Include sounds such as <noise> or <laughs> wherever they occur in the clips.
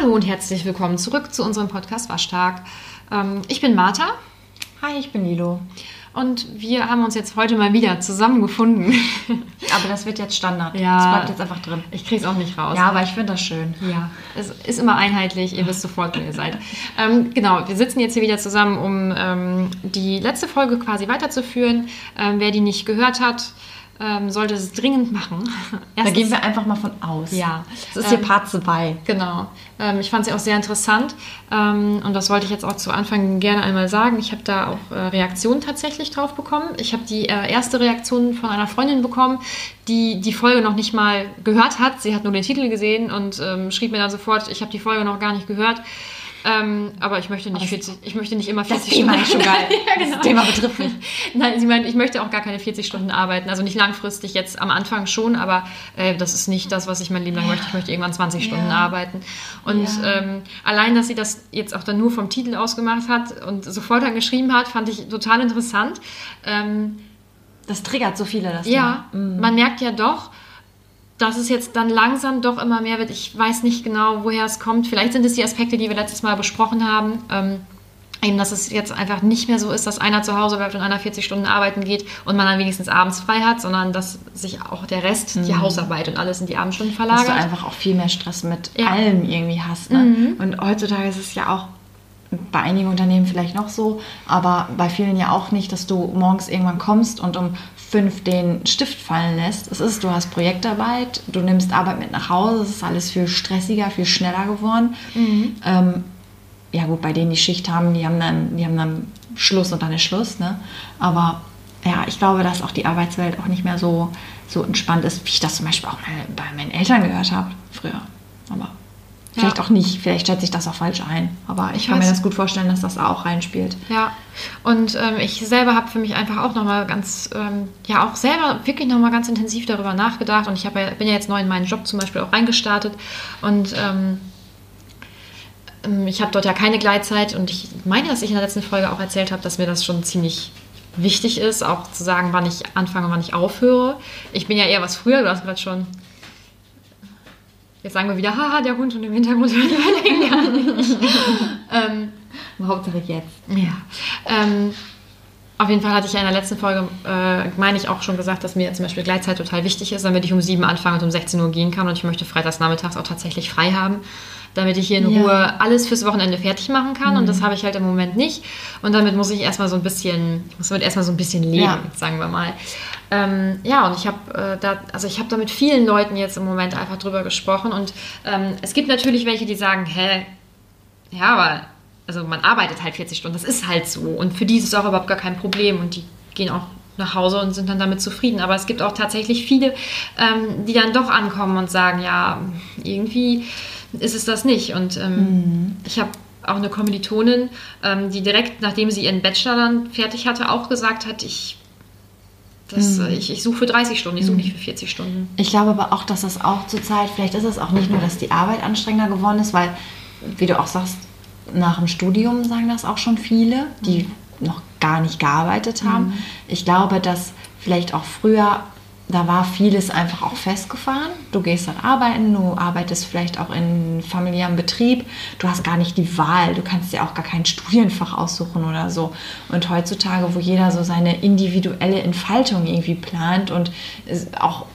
Hallo und herzlich willkommen zurück zu unserem Podcast Waschtag. Ähm, ich bin Martha. Hi, ich bin Lilo. Und wir haben uns jetzt heute mal wieder zusammengefunden. <laughs> Aber das wird jetzt Standard. Ja. Das bleibt jetzt einfach drin. Ich kriege es auch nicht raus. Ja, aber ich finde das schön. Ja, es ist immer einheitlich, ihr wisst sofort, wer ihr seid. Ähm, genau, wir sitzen jetzt hier wieder zusammen, um ähm, die letzte Folge quasi weiterzuführen. Ähm, wer die nicht gehört hat, ähm, sollte es dringend machen. <laughs> Da gehen wir einfach mal von aus. Ja. Das ist hier Ähm, Part 2. Genau. Ähm, ich fand sie auch sehr interessant ähm, und das wollte ich jetzt auch zu Anfang gerne einmal sagen. Ich habe da auch äh, Reaktionen tatsächlich drauf bekommen. Ich habe die äh, erste Reaktion von einer Freundin bekommen, die die Folge noch nicht mal gehört hat. Sie hat nur den Titel gesehen und ähm, schrieb mir dann sofort, ich habe die Folge noch gar nicht gehört. Ähm, aber ich möchte nicht 40, ich möchte nicht immer 40 Das Thema ist schon geil. <laughs> ja, genau. Das Thema betrifft mich. Nein, sie meint, ich möchte auch gar keine 40 Stunden arbeiten. Also nicht langfristig, jetzt am Anfang schon, aber äh, das ist nicht das, was ich mein Leben lang möchte. Ich möchte irgendwann 20 Stunden Ja. arbeiten. Und Ja. ähm, allein, dass sie das jetzt auch dann nur vom Titel ausgemacht hat und sofort dann geschrieben hat, fand ich total interessant. Ähm, Das triggert so viele, das ja, Thema. Mhm. man merkt ja doch, dass es jetzt dann langsam doch immer mehr wird. Ich weiß nicht genau, woher es kommt. Vielleicht sind es die Aspekte, die wir letztes Mal besprochen haben. Ähm, eben, dass es jetzt einfach nicht mehr so ist, dass einer zu Hause bleibt und einer 40 Stunden arbeiten geht und man dann wenigstens abends frei hat, sondern dass sich auch der Rest, die Hausarbeit und alles in die Abendstunden Mhm. Dass du verlagert. einfach auch viel mehr Stress mit Ja. allem irgendwie hast. Ne? Und heutzutage ist es ja auch bei einigen Unternehmen vielleicht noch so, aber bei vielen ja auch nicht, dass du morgens irgendwann kommst und um fünf den Stift fallen lässt. Es ist, du hast Projektarbeit, du nimmst Arbeit mit nach Hause, es ist alles viel stressiger, viel schneller geworden. Ähm, ja gut, bei denen die Schicht haben, die haben dann, die haben dann Schluss und dann ist Schluss, ne? Aber ja, ich glaube, dass auch die Arbeitswelt auch nicht mehr so, so entspannt ist, wie ich das zum Beispiel auch mal bei meinen Eltern gehört habe früher. Aber vielleicht Ja. auch nicht, vielleicht schätze ich das auch falsch ein. Aber ich kann mir weiß. das gut vorstellen, dass das auch reinspielt. Ja, und ähm, ich selber habe für mich einfach auch nochmal ganz, ähm, ja auch selber wirklich nochmal ganz intensiv darüber nachgedacht und ich hab ja, bin ja jetzt neu in meinen Job zum Beispiel auch reingestartet und ähm, ähm, ich habe dort ja keine Gleitzeit und ich meine, dass ich in der letzten Folge auch erzählt habe, dass mir das schon ziemlich wichtig ist, auch zu sagen, wann ich anfange und wann ich aufhöre. Ich bin ja eher was früher, du hast gerade schon. Jetzt sagen wir wieder, haha, der Hund und im Hintergrund hört man gar nicht. <laughs> ähm, Hauptsache jetzt. ja. Ähm, auf jeden Fall hatte ich ja in der letzten Folge, äh, meine ich, auch schon gesagt, dass mir zum Beispiel Gleitzeit total wichtig ist, damit ich um 7 anfange und um 16 Uhr gehen kann. Und ich möchte freitags nachmittags auch tatsächlich frei haben, damit ich hier in Ja. Mhm. Ruhe alles fürs Wochenende fertig machen kann. Und das habe ich halt im Moment nicht. Und damit muss ich erstmal so ein bisschen, ich muss damit erstmal so ein bisschen leben, Ja. sagen wir mal. Ähm, ja, und ich habe äh, da, also ich habe da mit vielen Leuten jetzt im Moment einfach drüber gesprochen. Und ähm, es gibt natürlich welche, die sagen, hä, ja, aber also man arbeitet halt 40 Stunden, das ist halt so. Und für die ist es auch überhaupt gar kein Problem und die gehen auch nach Hause und sind dann damit zufrieden. Aber es gibt auch tatsächlich viele, ähm, die dann doch ankommen und sagen, ja, irgendwie ist es das nicht. Und ähm, ich habe auch eine Kommilitonin, ähm, die direkt nachdem sie ihren Bachelor dann fertig hatte, auch gesagt hat, ich, das, äh, ich, ich suche für 30 Stunden, ich suche nicht für 40 Stunden. Ich glaube aber auch, dass das auch zur Zeit, vielleicht ist es auch nicht nur, dass die Arbeit anstrengender geworden ist, weil, wie du auch sagst, nach dem Studium sagen das auch schon viele, die noch gar nicht gearbeitet haben. Ich glaube, dass vielleicht auch früher, da war vieles einfach auch festgefahren. Du gehst dann arbeiten, du arbeitest vielleicht auch in familiärem Betrieb. Du hast gar nicht die Wahl, du kannst dir auch gar kein Studienfach aussuchen oder so. Und heutzutage, wo jeder so seine individuelle Entfaltung irgendwie plant und auch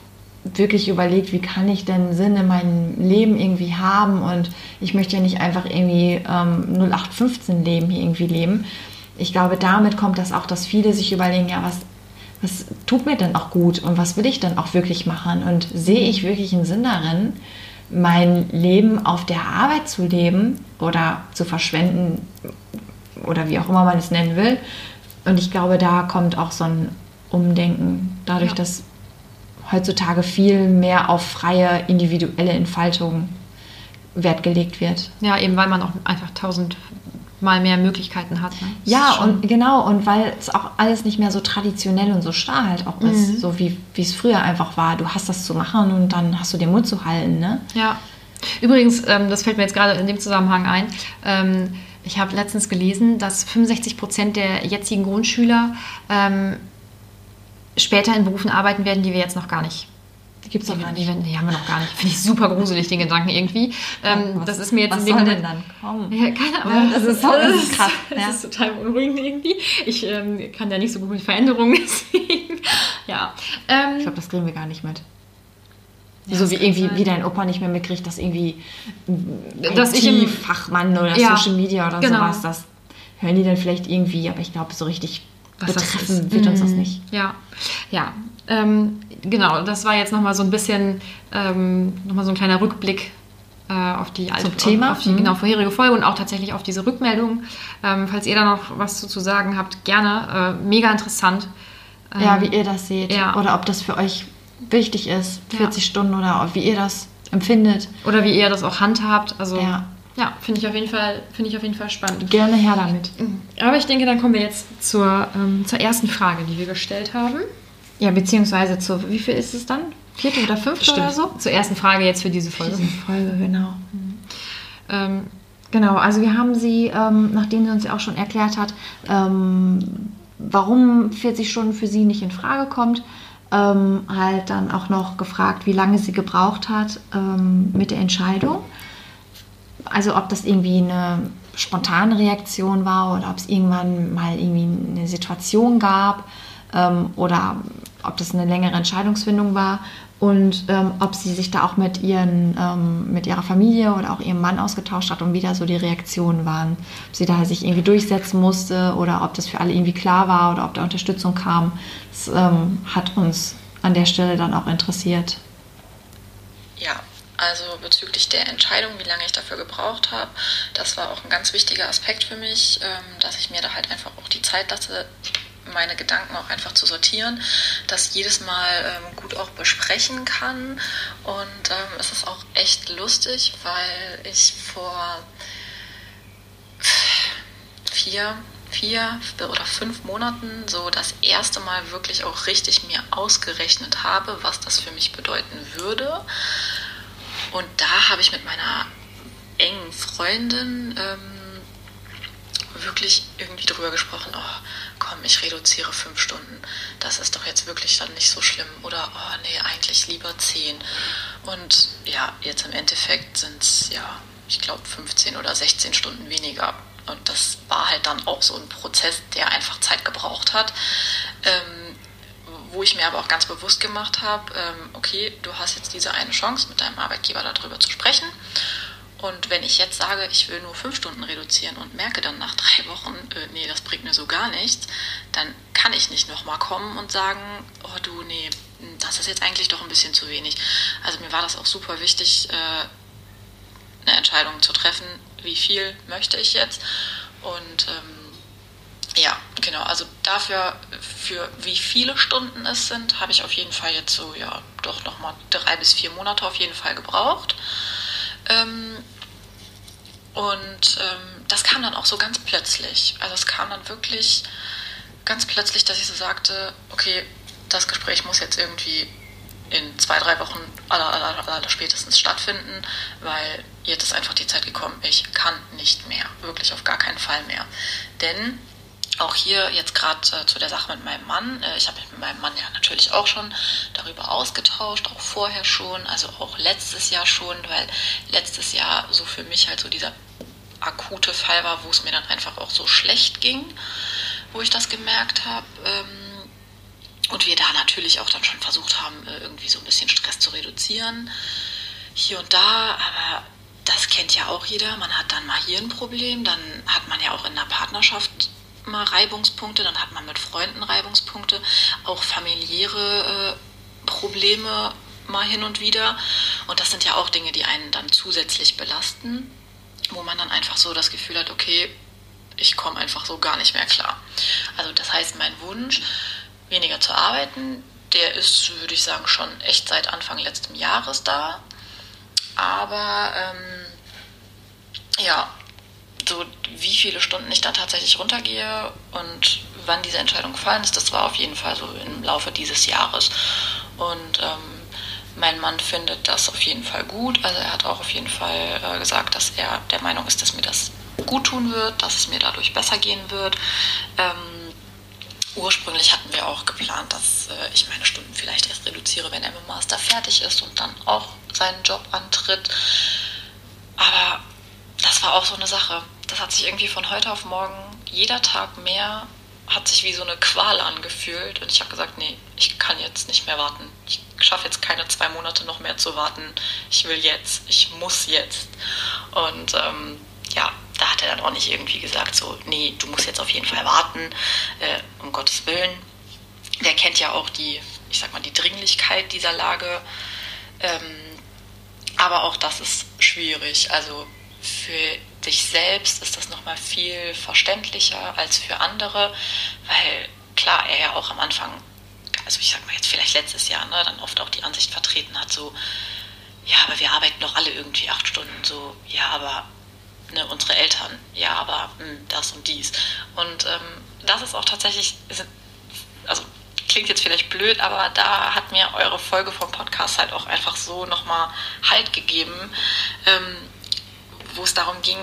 wirklich überlegt, wie kann ich denn Sinn in meinem Leben irgendwie haben und ich möchte ja nicht einfach irgendwie ähm, 0815 Leben hier irgendwie leben. Ich glaube, damit kommt das auch, dass viele sich überlegen, ja, was, was tut mir denn auch gut und was will ich denn auch wirklich machen und sehe ich wirklich einen Sinn darin, mein Leben auf der Arbeit zu leben oder zu verschwenden oder wie auch immer man es nennen will. Und ich glaube, da kommt auch so ein Umdenken, dadurch, Ja. dass heutzutage viel mehr auf freie individuelle Entfaltung Wert gelegt wird. Ja, eben weil man auch einfach tausend mal mehr Möglichkeiten hat. Ne? Ja, und genau, und weil es auch alles nicht mehr so traditionell und so starr halt auch ist, so wie wie es früher einfach war. Du hast das zu machen und dann hast du den Mund zu halten, ne? Ja. Übrigens, ähm, das fällt mir jetzt gerade in dem Zusammenhang ein. Ähm, ich habe letztens gelesen, dass 65 Prozent der jetzigen Grundschüler ähm, später in Berufen arbeiten werden, die wir jetzt noch gar nicht Die gibt es doch gar nicht. Die, die, haben wir noch gar nicht. Finde ich super gruselig, den Gedanken irgendwie. Ähm, das ist mir jetzt was in dem soll denn dann kommen? Ja, keine Ahnung. Das ist so- das ist krass, <laughs> Das ja. ist total beunruhigend irgendwie. Ich ähm, kann ja nicht so gut mit Veränderungen, <laughs> deswegen. Ja. Ähm, Ich glaube, das kriegen wir gar nicht mit. Ja, so wie irgendwie, sein. wie dein Opa nicht mehr mitkriegt, dass irgendwie Dass ich im- IT-Fachmann oder Ja, Social Media oder genau. sowas, das hören die dann vielleicht irgendwie, aber ich glaube, so richtig was betreffen wird uns das Mhm. nicht. Ja, ja. Ähm, genau, das war jetzt nochmal so ein bisschen, ähm, nochmal so ein kleiner Rückblick äh, auf die alte, Zum Thema? auf, die Mhm. genau, vorherige Folge und auch tatsächlich auf diese Rückmeldung. Ähm, falls ihr da noch was zu, zu sagen habt, gerne. Äh, mega interessant. Ähm, Ja, wie ihr das seht. ja. Oder ob das für euch wichtig ist, Ja. 40 Stunden oder wie ihr das empfindet. Oder wie ihr das auch handhabt. Also Ja. ja, finde ich auf jeden Fall, finde ich auf jeden Fall spannend. Gerne her damit. Aber ich denke, dann kommen wir jetzt zur, ähm, zur ersten Frage, die wir gestellt haben. Ja, beziehungsweise zu, wie viel ist es dann? Vierte oder fünfte oder so? Zur ersten Frage jetzt für diese Folge. Diese Folge, genau. Ähm, Genau, also wir haben sie, ähm, nachdem sie uns ja auch schon erklärt hat, ähm, warum 40 Stunden für sie nicht in Frage kommt, ähm, halt dann auch noch gefragt, wie lange sie gebraucht hat ähm, mit der Entscheidung. Also ob das irgendwie eine spontane Reaktion war oder ob es irgendwann mal irgendwie eine Situation gab ähm, oder ob das eine längere Entscheidungsfindung war und ähm, ob sie sich da auch mit, ihren, ähm, mit ihrer Familie oder auch ihrem Mann ausgetauscht hat und wie da so die Reaktionen waren. Ob sie da sich irgendwie durchsetzen musste oder ob das für alle irgendwie klar war oder ob da Unterstützung kam. Das ähm, hat uns an der Stelle dann auch interessiert. Ja, also bezüglich der Entscheidung, wie lange ich dafür gebraucht habe, das war auch ein ganz wichtiger Aspekt für mich, ähm, dass ich mir da halt einfach auch die Zeit lasse, meine Gedanken auch einfach zu sortieren, das jedes Mal ähm, gut auch besprechen kann. Und ähm, es ist auch echt lustig, weil ich vor vier, vier oder fünf Monaten so das erste Mal wirklich auch richtig mir ausgerechnet habe, was das für mich bedeuten würde. Und da habe ich mit meiner engen Freundin ähm, wirklich irgendwie drüber gesprochen, oh, komm, ich reduziere fünf Stunden. Das ist doch jetzt wirklich dann nicht so schlimm. Oder, oh nee, eigentlich lieber zehn. Und ja, jetzt im Endeffekt sind es, ja, ich glaube, 15 oder 16 Stunden weniger. Und das war halt dann auch so ein Prozess, der einfach Zeit gebraucht hat. Ähm, wo ich mir aber auch ganz bewusst gemacht habe, ähm, okay, du hast jetzt diese eine Chance, mit deinem Arbeitgeber darüber zu sprechen. Und wenn ich jetzt sage, ich will nur fünf Stunden reduzieren und merke dann nach <laughs> drei Wochen, äh, nee, das bringt mir so gar nichts, dann kann ich nicht nochmal kommen und sagen, oh du, nee, das ist jetzt eigentlich doch ein bisschen zu wenig. Also mir war das auch super wichtig, äh, eine Entscheidung zu treffen, wie viel möchte ich jetzt. Und ähm, ja, genau, also dafür, für wie viele Stunden es sind, habe ich auf jeden Fall jetzt so, ja, doch nochmal drei bis vier Monate auf jeden Fall gebraucht. Ähm, und ähm, das kam dann auch so ganz plötzlich. Also es kam dann wirklich ganz plötzlich, dass ich so sagte, okay, das Gespräch muss jetzt irgendwie in zwei, drei Wochen aller, aller, aller spätestens stattfinden, weil jetzt ist einfach die Zeit gekommen, ich kann nicht mehr, wirklich auf gar keinen Fall mehr. Denn auch hier jetzt gerade äh, zu der Sache mit meinem Mann. Äh, ich habe mich mit meinem Mann ja natürlich auch schon darüber ausgetauscht, auch vorher schon, also auch letztes Jahr schon, weil letztes Jahr so für mich halt so dieser akute Fall war, wo es mir dann einfach auch so schlecht ging, wo ich das gemerkt habe. Ähm, und wir da natürlich auch dann schon versucht haben, äh, irgendwie so ein bisschen Stress zu reduzieren. Hier und da, aber das kennt ja auch jeder. Man hat dann mal hier ein Problem, dann hat man ja auch in der Partnerschaft mal Reibungspunkte, dann hat man mit Freunden Reibungspunkte, auch familiäre äh, Probleme mal hin und wieder. Und das sind ja auch Dinge, die einen dann zusätzlich belasten, wo man dann einfach so das Gefühl hat, okay, ich komme einfach so gar nicht mehr klar. Also das heißt, mein Wunsch, weniger zu arbeiten, der ist, würde ich sagen, schon echt seit Anfang letzten Jahres da. Aber ähm, ja, so wie viele Stunden ich dann tatsächlich runtergehe und wann diese Entscheidung gefallen ist, das war auf jeden Fall so im Laufe dieses Jahres. Und ähm, mein Mann findet das auf jeden Fall gut. Also er hat auch auf jeden Fall äh, gesagt, dass er der Meinung ist, dass mir das gut tun wird, dass es mir dadurch besser gehen wird. Ähm, ursprünglich hatten wir auch geplant, dass äh, ich meine Stunden vielleicht erst reduziere, wenn er mit Master fertig ist und dann auch seinen Job antritt. Aber das war auch so eine Sache. Das hat sich irgendwie von heute auf morgen, jeder Tag mehr, hat sich wie so eine Qual angefühlt. Und ich habe gesagt, nee, ich kann jetzt nicht mehr warten. Ich schaffe jetzt keine zwei Monate noch mehr zu warten. Ich will jetzt, ich muss jetzt. Und ähm, ja, da hat er dann auch nicht irgendwie gesagt, so, nee, du musst jetzt auf jeden Fall warten, äh, um Gottes Willen. Der kennt ja auch die, ich sag mal, die Dringlichkeit dieser Lage. Ähm, aber auch das ist schwierig. Also für dich selbst ist das nochmal viel verständlicher als für andere, weil klar, er ja auch am Anfang, also ich sag mal jetzt vielleicht letztes Jahr, ne, dann oft auch die Ansicht vertreten hat, so, ja, aber wir arbeiten doch alle irgendwie acht Stunden, so, ja, aber ne, unsere Eltern, ja, aber mh, hm, das und dies. Und ähm, das ist auch tatsächlich, also klingt jetzt vielleicht blöd, aber da hat mir eure Folge vom Podcast halt auch einfach so nochmal Halt gegeben, ähm, wo es darum ging,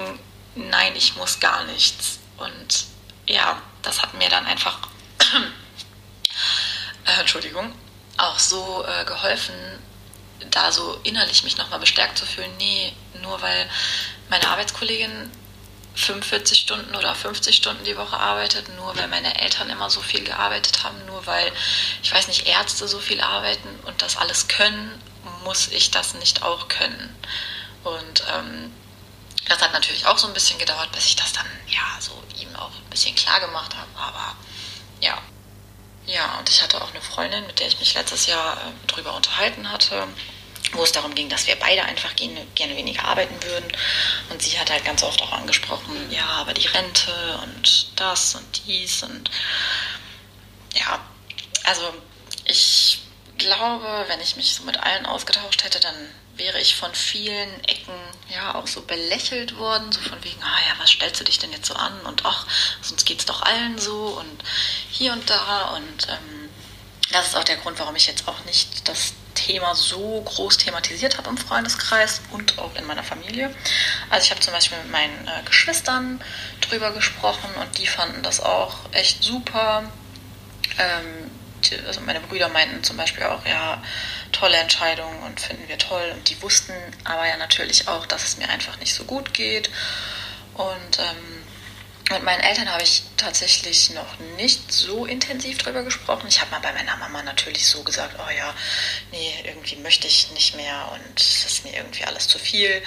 nein, ich muss gar nichts. Und ja, das hat mir dann einfach, <clears throat> äh, Entschuldigung, auch so äh, geholfen, da so innerlich mich nochmal bestärkt zu fühlen, nee, nur weil meine Arbeitskollegin 45 Stunden oder 50 Stunden die Woche arbeitet, nur weil meine Eltern immer so viel gearbeitet haben, nur weil, ich weiß nicht, Ärzte so viel arbeiten und das alles können, muss ich das nicht auch können. Und ähm, das hat natürlich auch so ein bisschen gedauert, bis ich das dann, ja, so ihm auch ein bisschen klar gemacht habe. Aber ja. Ja, und ich hatte auch eine Freundin, mit der ich mich letztes Jahr äh, drüber unterhalten hatte wo es darum ging, dass wir beide einfach gerne, gerne weniger arbeiten würden. Und sie hat halt ganz oft auch angesprochen, ja, aber die Rente und das und dies und ja, also ich glaube, wenn ich mich so mit allen ausgetauscht hätte, dann wäre ich von vielen Ecken ja auch so belächelt worden, so von wegen, ah ja, was stellst du dich denn jetzt so an und ach, sonst geht es doch allen so und hier und da und ähm, das ist auch der Grund, warum ich jetzt auch nicht das Thema so groß thematisiert habe im Freundeskreis und auch in meiner Familie. Also ich habe zum Beispiel mit meinen äh, Geschwistern drüber gesprochen und die fanden das auch echt super. Ähm, die, also meine Brüder meinten zum Beispiel auch, ja, tolle Entscheidung und finden wir toll. Und die wussten aber ja natürlich auch, dass es mir einfach nicht so gut geht. Und ähm, mit meinen Eltern habe ich tatsächlich noch nicht so intensiv drüber gesprochen. Ich habe mal bei meiner Mama natürlich so gesagt, oh ja, nee, irgendwie möchte ich nicht mehr und es ist mir irgendwie alles zu viel.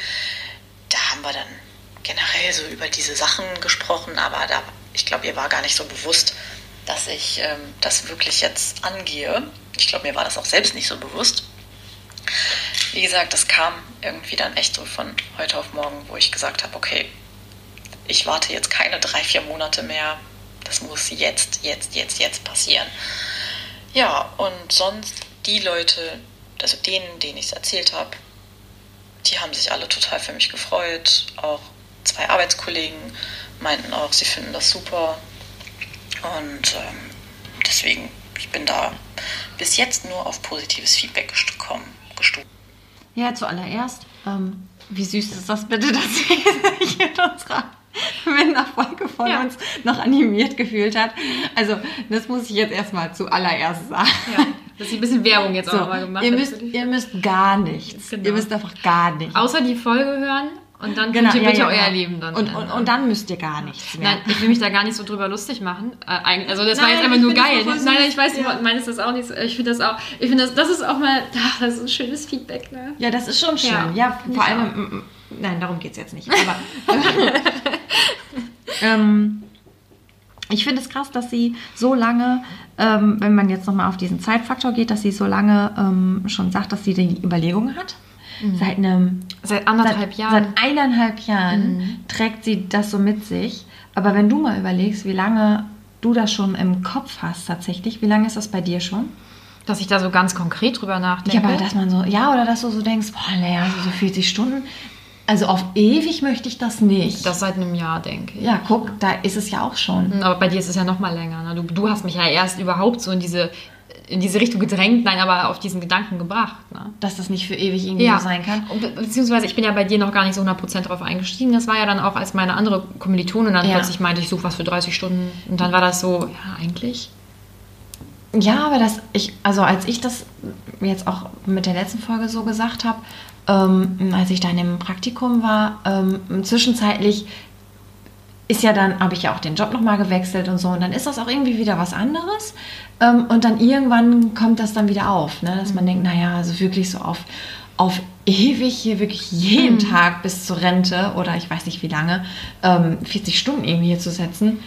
Da haben wir dann generell so über diese Sachen gesprochen, aber da, ich glaube, ihr war gar nicht so bewusst, dass ich ähm, das wirklich jetzt angehe. Ich glaube, mir war das auch selbst nicht so bewusst. Wie gesagt, das kam irgendwie dann echt so von heute auf morgen, wo ich gesagt habe, okay, ich warte jetzt keine drei, vier Monate mehr. Das muss jetzt, jetzt, jetzt, jetzt passieren. Ja, und sonst die Leute, also denen, denen ich es erzählt habe, die haben sich alle total für mich gefreut. Auch zwei Arbeitskollegen meinten auch, sie finden das super. Und ähm, deswegen, ich bin da bis jetzt nur auf positives Feedback gekommen, gestoßen. Ja, zuallererst, ähm, wie süß ist das bitte, <laughs> dass sie sich in unserer wenn eine Folge von ja. uns noch animiert gefühlt hat. Also, das muss ich jetzt erstmal zuallererst sagen. Ja, dass sie ein bisschen Werbung jetzt so, auch mal gemacht ihr müsst, ihr müsst gar nichts. Genau. Ihr müsst einfach gar nichts. Außer die Folge hören und dann genau, könnt ihr ja, bitte ja, euer Leben dann. Und, und, und, dann müsst ihr gar nichts mehr. Nein, ich will mich da gar nicht so drüber lustig machen. Äh, also das nein, war jetzt einfach nur geil. Nein, nein, ich weiß, ja. du meinst das auch nicht. Ich finde das auch, ich finde das, das ist auch mal, ach, das ist ein schönes Feedback. Ne? Ja, das ist schon schön. Ja, ja vor allem, nein, darum geht es jetzt nicht. Aber <laughs> ähm, ich finde es krass, dass sie so lange, ähm, wenn man jetzt nochmal auf diesen Zeitfaktor geht, dass sie so lange ähm, schon sagt, dass sie die Überlegungen hat. Mhm. Seit einem. Seit anderthalb seit, Jahren. Seit eineinhalb Jahren mhm. trägt sie das so mit sich. Aber wenn du mal überlegst, wie lange du das schon im Kopf hast tatsächlich, wie lange ist das bei dir schon? Dass ich da so ganz konkret drüber nachdenke. Ja, aber dass man so, ja, oder dass du so denkst, boah, naja, so 40 Stunden, also auf ewig möchte ich das nicht. Das seit einem Jahr, denke ich. Ja, guck, da ist es ja auch schon. Hm, aber bei dir ist es ja noch mal länger. Ne? Du, du hast mich ja erst überhaupt so in diese, in diese Richtung gedrängt, nein, aber auf diesen Gedanken gebracht. Ne? Dass das nicht für ewig irgendwie ja. so sein kann. Und, beziehungsweise ich bin ja bei dir noch gar nicht so 100% drauf eingestiegen. Das war ja dann auch, als meine andere Kommilitonin dann ja. plötzlich meinte, ich suche was für 30 Stunden. Und dann war das so, ja, eigentlich Ja, aber das, ich, also als ich das jetzt auch mit der letzten Folge so gesagt habe, ähm, als ich da in dem Praktikum war, ähm, zwischenzeitlich ist ja dann, habe ich ja auch den Job nochmal gewechselt und so, und dann ist das auch irgendwie wieder was anderes. Ähm, und dann irgendwann kommt das dann wieder auf, ne? dass man denkt, naja, also wirklich so auf, auf ewig hier wirklich jeden Mhm. Tag bis zur Rente oder ich weiß nicht wie lange, ähm, 40 Stunden irgendwie hier zu setzen,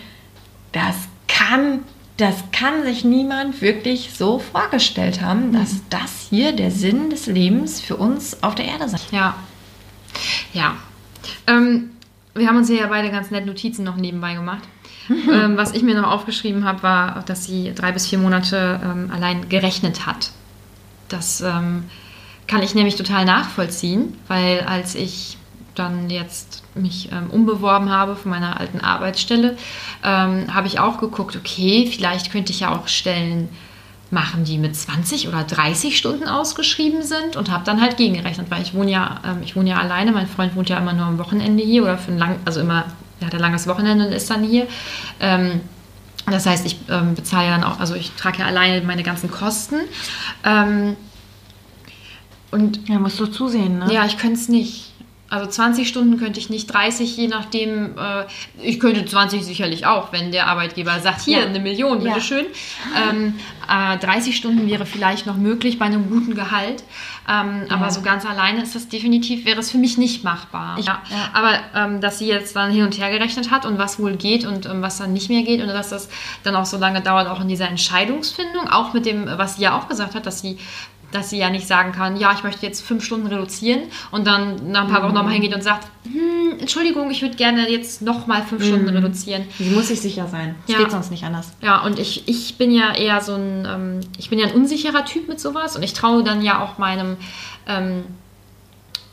das kann, das kann sich niemand wirklich so vorgestellt haben, dass Mhm. das hier der Sinn des Lebens für uns auf der Erde sein Ja. Ja. Ähm, wir haben uns hier ja beide ganz nett Notizen noch nebenbei gemacht. <laughs> ähm, was ich mir noch aufgeschrieben habe, war, dass sie drei bis vier Monate ähm, allein gerechnet hat. Das ähm, kann ich nämlich total nachvollziehen, weil als ich dann jetzt mich ähm, umbeworben habe von meiner alten Arbeitsstelle, ähm, habe ich auch geguckt, okay, vielleicht könnte ich ja auch Stellen machen, die mit 20 oder 30 Stunden ausgeschrieben sind und habe dann halt gegengerechnet, weil ich wohne ja, ähm, ich wohne ja alleine, mein Freund wohnt ja immer nur am Wochenende hier oder für ein lang, also immer, er hat ein langes Wochenende und ist dann hier. Ähm, das heißt, ich ähm, bezahle ja dann auch, also ich trage ja alleine meine ganzen Kosten. Ähm, und Ja, musst du zusehen, ne? ja, ich könnte es nicht. Also 20 Stunden könnte ich nicht, 30, je nachdem. Äh, ich könnte 20 sicherlich auch, wenn der Arbeitgeber sagt, hier Ja. eine Million, Ja. bitteschön. Ähm, äh, 30 Stunden wäre vielleicht noch möglich bei einem guten Gehalt. Ähm, Aber so ganz alleine ist das definitiv, wäre es für mich nicht machbar. Ich- ja. ja. Aber ähm, dass sie jetzt dann hin und her gerechnet hat und was wohl geht und ähm, was dann nicht mehr geht und dass das dann auch so lange dauert, auch in dieser Entscheidungsfindung, auch mit dem, was sie ja auch gesagt hat, dass sie dass sie ja nicht sagen kann, ja, ich möchte jetzt fünf Stunden reduzieren und dann nach ein paar Wochen nochmal hingeht und sagt, hm, Entschuldigung, ich würde gerne jetzt nochmal fünf Stunden reduzieren. Sie muss sich sicher sein. Es Ja. geht sonst nicht anders. Ja, und ich, ich bin ja eher so ein, ähm, ich bin ja ein unsicherer Typ mit sowas und ich traue dann ja auch meinem, ähm,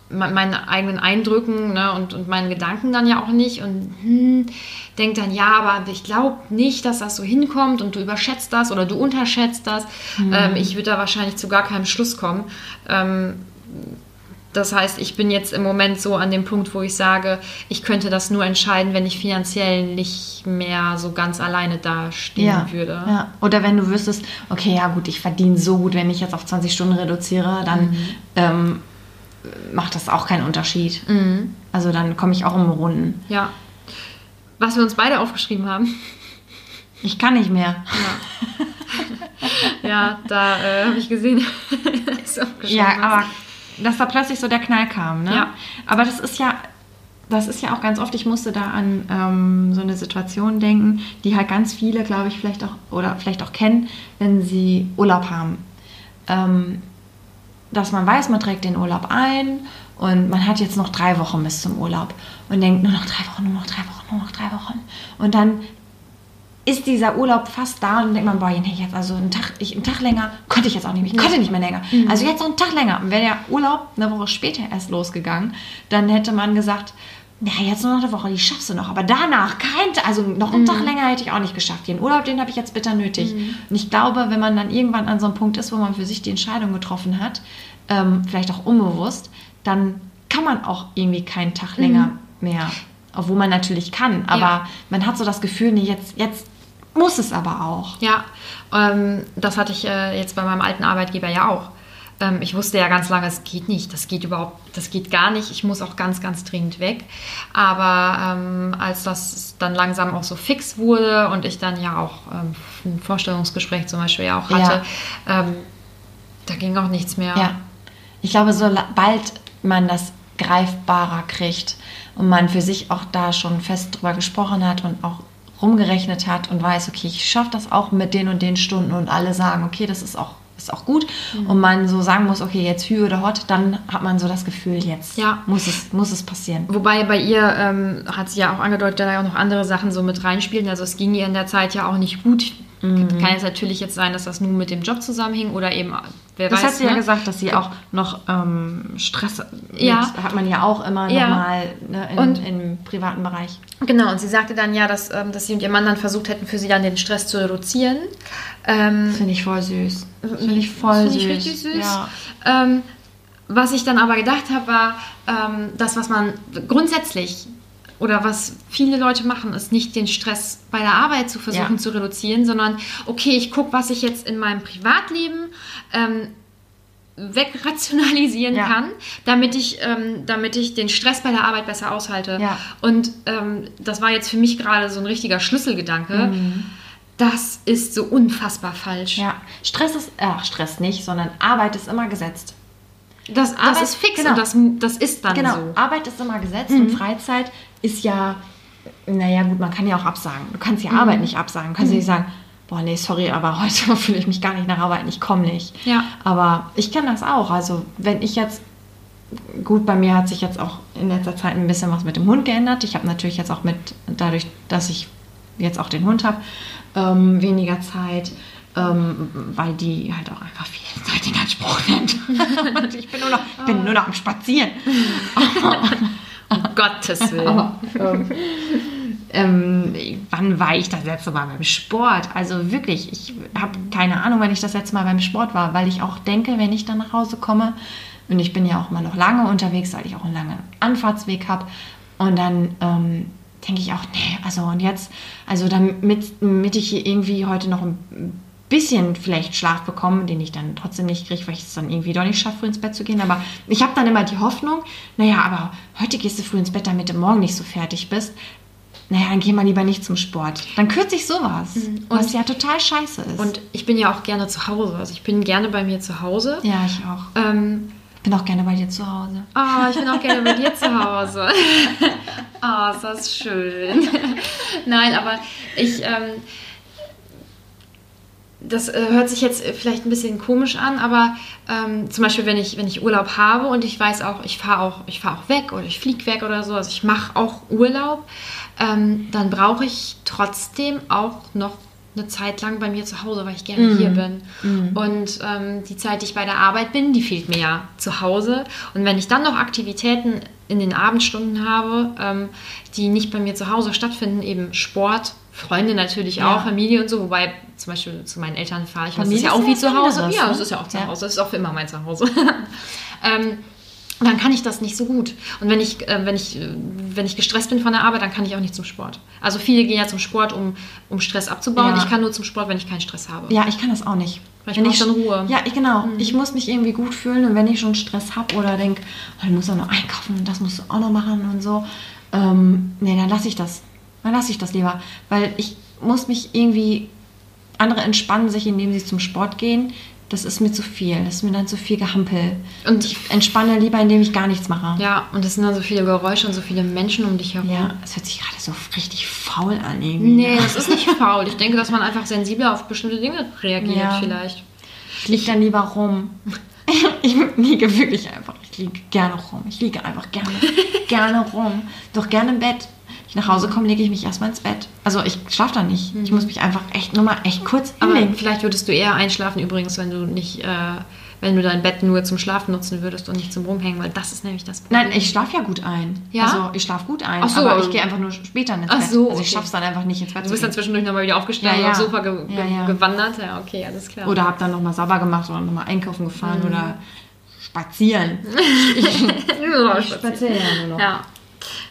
meinen eigenen Eindrücken ne, und, und meinen Gedanken dann ja auch nicht und hm, denke dann, ja, aber ich glaube nicht, dass das so hinkommt und du überschätzt das oder du unterschätzt das. Ähm, ich würde da wahrscheinlich zu gar keinem Schluss kommen. Ähm, das heißt, ich bin jetzt im Moment so an dem Punkt, wo ich sage, ich könnte das nur entscheiden, wenn ich finanziell nicht mehr so ganz alleine dastehen würde. ja. Oder wenn du wüsstest, okay, ja gut, ich verdiene so gut, wenn ich jetzt auf 20 Stunden reduziere, dann Mhm. ähm, macht das auch keinen Unterschied. Also dann komme ich auch um Runden. Ja. Was wir uns beide aufgeschrieben haben. Ich kann nicht mehr. Ja, da äh, habe ich gesehen. <laughs> dass Ja, hast. aber dass da plötzlich so der Knall kam, ne? Ja. Aber das ist ja, das ist ja auch ganz oft, ich musste da an ähm, so eine Situation denken, die halt ganz viele, glaube ich, vielleicht auch oder vielleicht auch kennen, wenn sie Urlaub haben. Ähm, dass man weiß, man trägt den Urlaub ein und man hat jetzt noch drei Wochen bis zum Urlaub und denkt, nur noch drei Wochen, nur noch drei Wochen, nur noch drei Wochen. Und dann ist dieser Urlaub fast da und dann denkt man, boah, nee, jetzt also einen Tag, ich, einen Tag länger konnte ich jetzt auch nicht mehr. Ich konnte nicht mehr länger. Also jetzt noch einen Tag länger. Und wäre der Urlaub eine Woche später erst losgegangen, dann hätte man gesagt, ja, jetzt nur noch eine Woche, die schaffst du noch. Aber danach kein, also noch einen Tag länger hätte ich auch nicht geschafft. Den Urlaub, den habe ich jetzt bitter nötig. Und ich glaube, wenn man dann irgendwann an so einem Punkt ist, wo man für sich die Entscheidung getroffen hat, ähm, vielleicht auch unbewusst, dann kann man auch irgendwie keinen Tag länger mehr. Obwohl man natürlich kann. Aber Ja. man hat so das Gefühl, nee, jetzt, jetzt muss es aber auch. Ja, ähm, das hatte ich äh, jetzt bei meinem alten Arbeitgeber ja auch. Ähm, ich wusste ja ganz lange, es geht nicht, das geht überhaupt, das geht gar nicht. Ich muss auch ganz, ganz dringend weg. Aber ähm, als das dann langsam auch so fix wurde und ich dann ja auch ähm, ein Vorstellungsgespräch zum Beispiel ja auch hatte, ähm, da ging auch nichts mehr. Ja. Ich glaube, sobald man das greifbarer kriegt und man für sich auch da schon fest drüber gesprochen hat und auch rumgerechnet hat und weiß, okay, ich schaffe das auch mit den und den Stunden und alle sagen, okay, das ist auch, ist auch gut Mhm. und man so sagen muss, okay, jetzt Hü oder Hot, dann hat man so das Gefühl, jetzt Ja. muss, es, muss es passieren. Wobei bei ihr ähm, hat sie ja auch angedeutet, da ja auch noch andere Sachen so mit reinspielen. Also es ging ihr in der Zeit ja auch nicht gut. Mhm. Kann jetzt natürlich jetzt sein, dass das nun mit dem Job zusammenhing oder eben, wer Das weiß. hat sie ja ne? gesagt, dass sie auch noch ähm, Stress Ja. hat man ja auch immer Ja. nochmal ne, in, Und- im privaten Bereich. Genau, und sie sagte dann ja, dass, ähm, dass sie und ihr Mann dann versucht hätten, für sie dann den Stress zu reduzieren. Ähm, Finde ich voll süß. Finde ich voll Finde süß. ich richtig süß. Ja. Ähm, was ich dann aber gedacht habe, war, ähm, das, was man grundsätzlich oder was viele Leute machen, ist nicht den Stress bei der Arbeit zu versuchen Ja. zu reduzieren, sondern okay, ich gucke, was ich jetzt in meinem Privatleben ähm, wegrationalisieren Ja. kann, damit ich, ähm, damit ich den Stress bei der Arbeit besser aushalte. Ja. Und ähm, das war jetzt für mich gerade so ein richtiger Schlüsselgedanke. Das ist so unfassbar falsch. Mhm. Ja, Stress ist, ach, Stress nicht, sondern Arbeit ist immer gesetzt. Das, das Arbeit- ist fix genau. und das, das ist dann Genau, so. Mhm. Arbeit ist immer gesetzt und Freizeit ist ja, naja gut, man kann ja auch absagen. Du kannst ja Arbeit nicht absagen. Du kannst Mhm. nicht sagen, boah nee, sorry, aber <laughs> heute fühle ich mich gar nicht nach Arbeit, ich komme nicht. Ja. Aber ich kenne das auch. Also wenn ich jetzt, gut, bei mir hat sich jetzt auch in letzter Zeit ein bisschen was mit dem Hund geändert. Ich habe natürlich jetzt auch mit, dadurch, dass ich jetzt auch den Hund habe, ähm, weniger Zeit. Ähm, weil die halt auch einfach viel Zeit in Anspruch nimmt. <laughs> und ich bin nur noch, ich bin nur noch am Spazieren. <laughs> Gottes <laughs> Willen. Aber ähm, wann war ich das letzte Mal beim Sport? Also wirklich, ich habe keine Ahnung, wann ich das letzte Mal beim Sport war, weil ich auch denke, wenn ich dann nach Hause komme, und ich bin ja auch immer noch lange unterwegs, weil ich auch einen langen Anfahrtsweg habe, und dann ähm, denke ich auch, nee, also und jetzt, also damit, damit ich hier irgendwie heute noch ein bisschen vielleicht Schlaf bekomme, den ich dann trotzdem nicht kriege, weil ich es dann irgendwie doch nicht schaffe, früh ins Bett zu gehen. Aber ich habe dann immer die Hoffnung, naja, aber heute gehst du früh ins Bett, damit du morgen nicht so fertig bist. Naja, dann geh mal lieber nicht zum Sport. Dann kürze ich sowas, was ja total scheiße ist. Und ich bin ja auch gerne zu Hause. Also ich bin gerne bei mir zu Hause. ja, ich auch. Ähm, Ich bin auch gerne bei dir zu Hause. oh, ich bin auch gerne bei dir zu Hause. oh, <laughs> ist das schön. Nein, aber ich, ähm, das äh, hört sich jetzt äh, vielleicht ein bisschen komisch an, aber ähm, zum Beispiel, wenn ich, wenn ich Urlaub habe und ich weiß auch, ich fahre auch, fahr auch weg oder ich fliege weg oder so, also ich mache auch Urlaub, ähm, dann brauche ich trotzdem auch noch eine Zeit lang bei mir zu Hause, weil ich gerne hier bin. Und ähm, die Zeit, die ich bei der Arbeit bin, die fehlt mir ja zu Hause. Und wenn ich dann noch Aktivitäten in den Abendstunden habe, ähm, die nicht bei mir zu Hause stattfinden, eben Sport, Freunde natürlich Ja. auch, Familie und so, wobei zum Beispiel zu meinen Eltern fahre ich. Das ist ja auch wie zu Hause. anderes, Ja, ne? das ist ja auch zu. Hause. Das ist auch für immer mein Zuhause. <laughs> ähm, dann kann ich das nicht so gut. Und wenn ich, äh, wenn, ich, äh, wenn ich gestresst bin von der Arbeit, dann kann ich auch nicht zum Sport. Also viele gehen ja zum Sport, um, um Stress abzubauen. Ja. Ich kann nur zum Sport, wenn ich keinen Stress habe. Ja, ich kann das auch nicht. Weil ich Wenn brauch dann Ruhe. Ja, ich, genau. Ich muss mich irgendwie gut fühlen und wenn ich schon Stress habe oder denke, oh, ich muss auch noch einkaufen und das musst du auch noch machen und so, ähm, nee, dann lasse ich das. Dann lasse ich das lieber. Weil ich muss mich irgendwie, andere entspannen sich, indem sie zum Sport gehen. Das ist mir zu viel. Das ist mir dann zu viel Gehampel. Und Ich entspanne lieber, indem ich gar nichts mache. Ja, und es sind dann so viele Geräusche und so viele Menschen um dich herum. Ja, es hört sich gerade so richtig faul an irgendwie. Nee, das ist nicht faul. Ich denke, dass man einfach sensibler auf bestimmte Dinge reagiert Ja. vielleicht. Ich liege dann lieber rum. <laughs> Ich liege wirklich einfach. Ich liege gerne rum. Ich liege einfach gerne, <laughs> gerne rum. Doch gerne im Bett. Nach Hause komme, lege ich mich erstmal ins Bett. Also ich schlafe da nicht. Ich muss mich einfach echt nur mal echt kurz Aber hinlegen. vielleicht würdest du eher einschlafen übrigens, wenn du nicht, äh, wenn du dein Bett nur zum Schlafen nutzen würdest und nicht zum Rumhängen, weil das ist nämlich das Problem. Nein, ich schlafe ja gut ein. Ja? Also ich schlafe gut ein. Ach so, aber ich gehe einfach nur später ins Ach Bett. so, also ich okay. schaffe es dann einfach nicht ins Bett Du bist dann zwischendurch nochmal wieder aufgestanden Ja, und ja. aufs Sofa ge Ja, ja. gewandert. Ja, okay, alles klar. Oder habe dann nochmal sauber gemacht oder nochmal einkaufen gefahren oder spazieren. <laughs> Ich <laughs> spaziere ja nur noch. Ja,